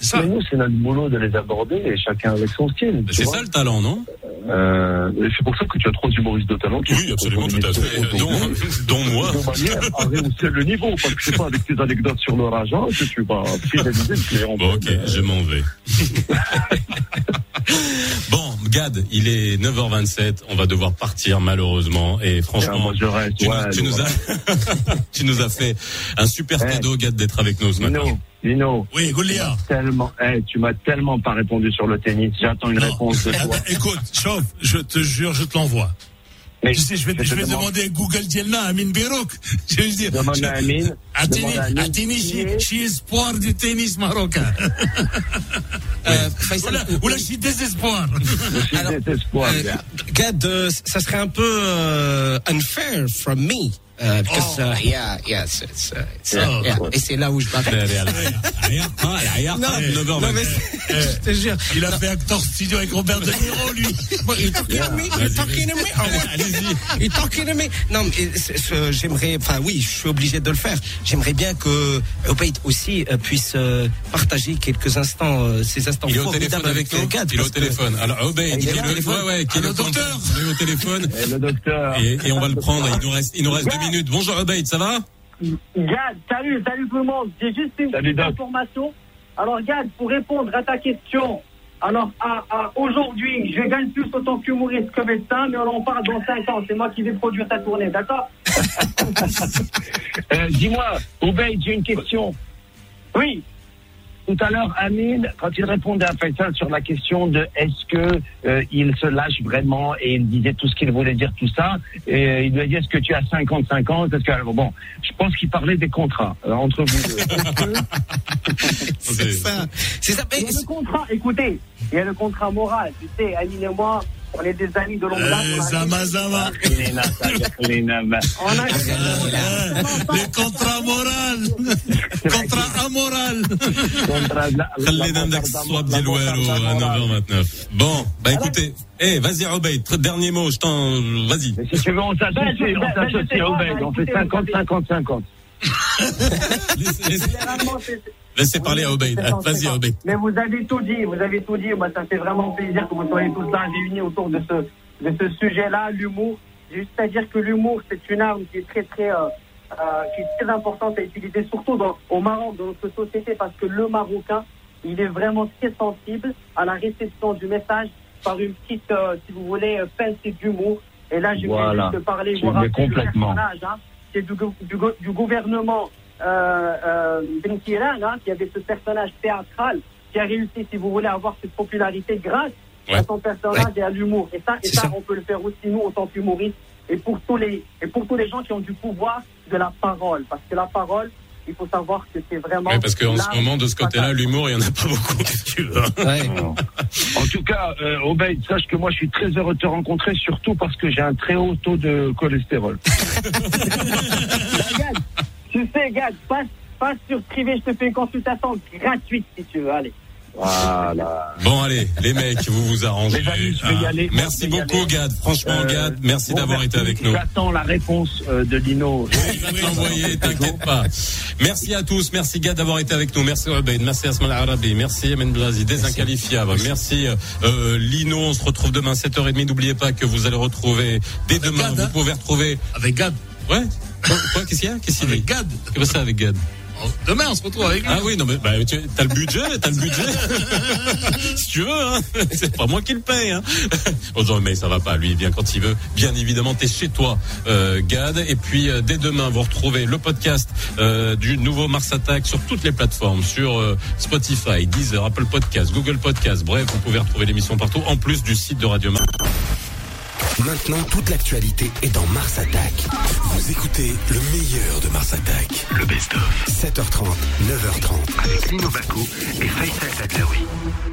C'est ça. Mais nous, c'est notre boulot de les aborder et chacun avec son style. C'est ça le talent, non? Euh, c'est pour ça que tu as trois humoristes de talent. qui Oui, absolument, tout à fait. Dont, dont moi. rehausser le niveau, parce que c'est pas avec tes anecdotes sur leur agent que tu vas fidéliser le client. Bon, ok, je m'en vais. bon, Gad, il est 9h27. On va devoir partir, malheureusement. Et Ah, franchement, moi, je reste, tu, nous- ouais, tu nous as, tu nous as fait un super Eh. cadeau, Gad, d'être avec nous ce matin. Lino. Oui, Goulia. Tellement, eh, tu m'as tellement pas répondu sur le tennis. J'attends une Non. réponse de Ah toi. bah, écoute, chauffe, je te jure, je te l'envoie. Mais Tu sais, je vais, je je te vais demande- demander à Google Dielna, Amine Berouk. Je vais dire. Demande je- à Amine, À tennis, à tennis, espoir du tennis marocain. Euh, oula, je suis désespoir. Je suis désespoir, Euh. Gad, euh, ça serait un peu euh, unfair from me Uh, because uh, yeah, yes, it's, uh, it's, uh, Oh. yeah. Et c'est là où je allez. Rien, Non, 9h, non, mais je te jure. Il a fait acteur studio avec Robert De Niro, lui. Il talking to me, il talking to me? Oh, Allez-y. Il talking to me? Non, mais j'aimerais, enfin oui, je suis obligé de le faire. J'aimerais bien que Obeid aussi euh, puisse euh, partager quelques instants, euh, ces instants Il est au téléphone avec nous. Il est au téléphone. Alors, Obey, Il est au téléphone ouais, ouais, qui Allô, le docteur Il est au téléphone. le docteur. Et, et on va le prendre. Il nous reste, il nous reste deux minutes. Bonjour, Obey, ça va? Gad, salut, salut tout le monde. J'ai juste une Salut, petite information. Alors, Gad, pour répondre à ta question, alors à, à- aujourd'hui, je gagne plus autant qu'humoriste que médecin, mais on en parle dans 5 ans. C'est moi qui vais produire ta tournée, d'accord Euh, Dis-moi, Obeid, j'ai une question. Oui. Tout à l'heure, Amine, quand il répondait à Faisal sur la question de est-ce que euh, il se lâche vraiment et il disait tout ce qu'il voulait dire, tout ça, et il lui a dit est-ce que tu as 50-50 Est-ce que bon, je pense qu'il parlait des contrats euh, entre vous que- C'est ça. C'est ça. Il y a le contrat, écoutez, il y a le contrat moral. Tu sais, Aline et moi, on est des amis de longue date. Eh, on a- Zama, Zama. On a Eh, Les contrats moraux. Contrat amoral. خلينا ندك الصواب ديال والو à 9h29. Bon, bah écoutez, eh, vas-y, Obey, très dernier mot, je t'en, vas-y. Si tu veux, on s'associe, Ben, je- on ben, je s'associe, sais pas, Obeid, ben, on fait écoutez, vous 50-50-50. Laissez parler à Obey. c'est Vas-y, Obey. Mais vous avez tout dit, vous avez tout dit. Moi, ça fait vraiment plaisir que vous soyez tous là réunis autour de ce, de ce sujet-là, l'humour. J'ai juste à dire que l'humour, c'est une arme qui est très, très, euh, euh, qui est très importante à utiliser, surtout dans, au Maroc, dans notre société, parce que le Marocain, il est vraiment très sensible à la réception du message par une petite, euh, si vous voulez, euh, pincée d'humour. Et là, je voulais Voilà. juste parler, Tu vous complètement. personnage, hein, c'est du, du gouvernement euh, euh, Ben Kiran, hein, qui avait ce personnage théâtral, qui a réussi, si vous voulez, à avoir cette popularité grâce à son personnage et à l'humour. Et ça, et ça, ça. on peut le faire aussi nous en tant qu'humoristes et pour tous les et pour tous les gens qui ont du pouvoir de la parole, parce que la parole, il faut savoir que c'est vraiment. Oui, parce qu'en ce moment, de ce côté-là, l'humour, il n'y en a pas beaucoup, si tu veux. En tout cas, euh, Obeid, sache que moi je suis très heureux de te rencontrer, surtout parce que j'ai un très haut taux de cholestérol. Tu sais, Gad, passe, passe sur privé, je te fais une consultation gratuite si tu veux. Allez. Voilà. Bon, allez, les mecs, vous vous arrangez. Amis, je vais y Ah, aller. Merci Je vais y beaucoup, aller. Gad. Franchement, Euh, Gad, merci bon, d'avoir été merci. avec nous. J'attends la réponse euh, de Lino. Il va te l'envoyer, t'inquiète pas. Merci à tous, merci Gad d'avoir été avec nous, merci Ruben, merci Asmal Arabi, merci Amen Blazi, des inqualifiables, merci euh, Lino, on se retrouve demain 7h30, n'oubliez pas que vous allez retrouver dès demain, vous pouvez retrouver... Avec Gad. Ouais Quoi, quoi, Qu'est-ce qu'il y a Qu'est-ce qu'il dit Avec Gad. Qu'est-ce que ça avec Gad Demain, on se retrouve avec lui. Ah oui, non mais bah, tu as le budget, t'as le budget. si tu veux, hein. c'est pas moi qui le paye. Hein. Bon, non, mais ça va pas, lui il vient quand il veut. Bien évidemment, t'es chez toi, euh, Gad. Et puis euh, dès demain, vous retrouvez le podcast euh, du nouveau Mars Attack sur toutes les plateformes, sur Spotify, Deezer, Apple Podcast, Google Podcast. Bref, vous pouvez retrouver l'émission partout, en plus du site de Radio Mars. Maintenant, toute l'actualité est dans Mars Attack. Vous écoutez le meilleur de Mars Attack. Le best-of. 7h30, 9h30. Avec Lino Baco et Faisal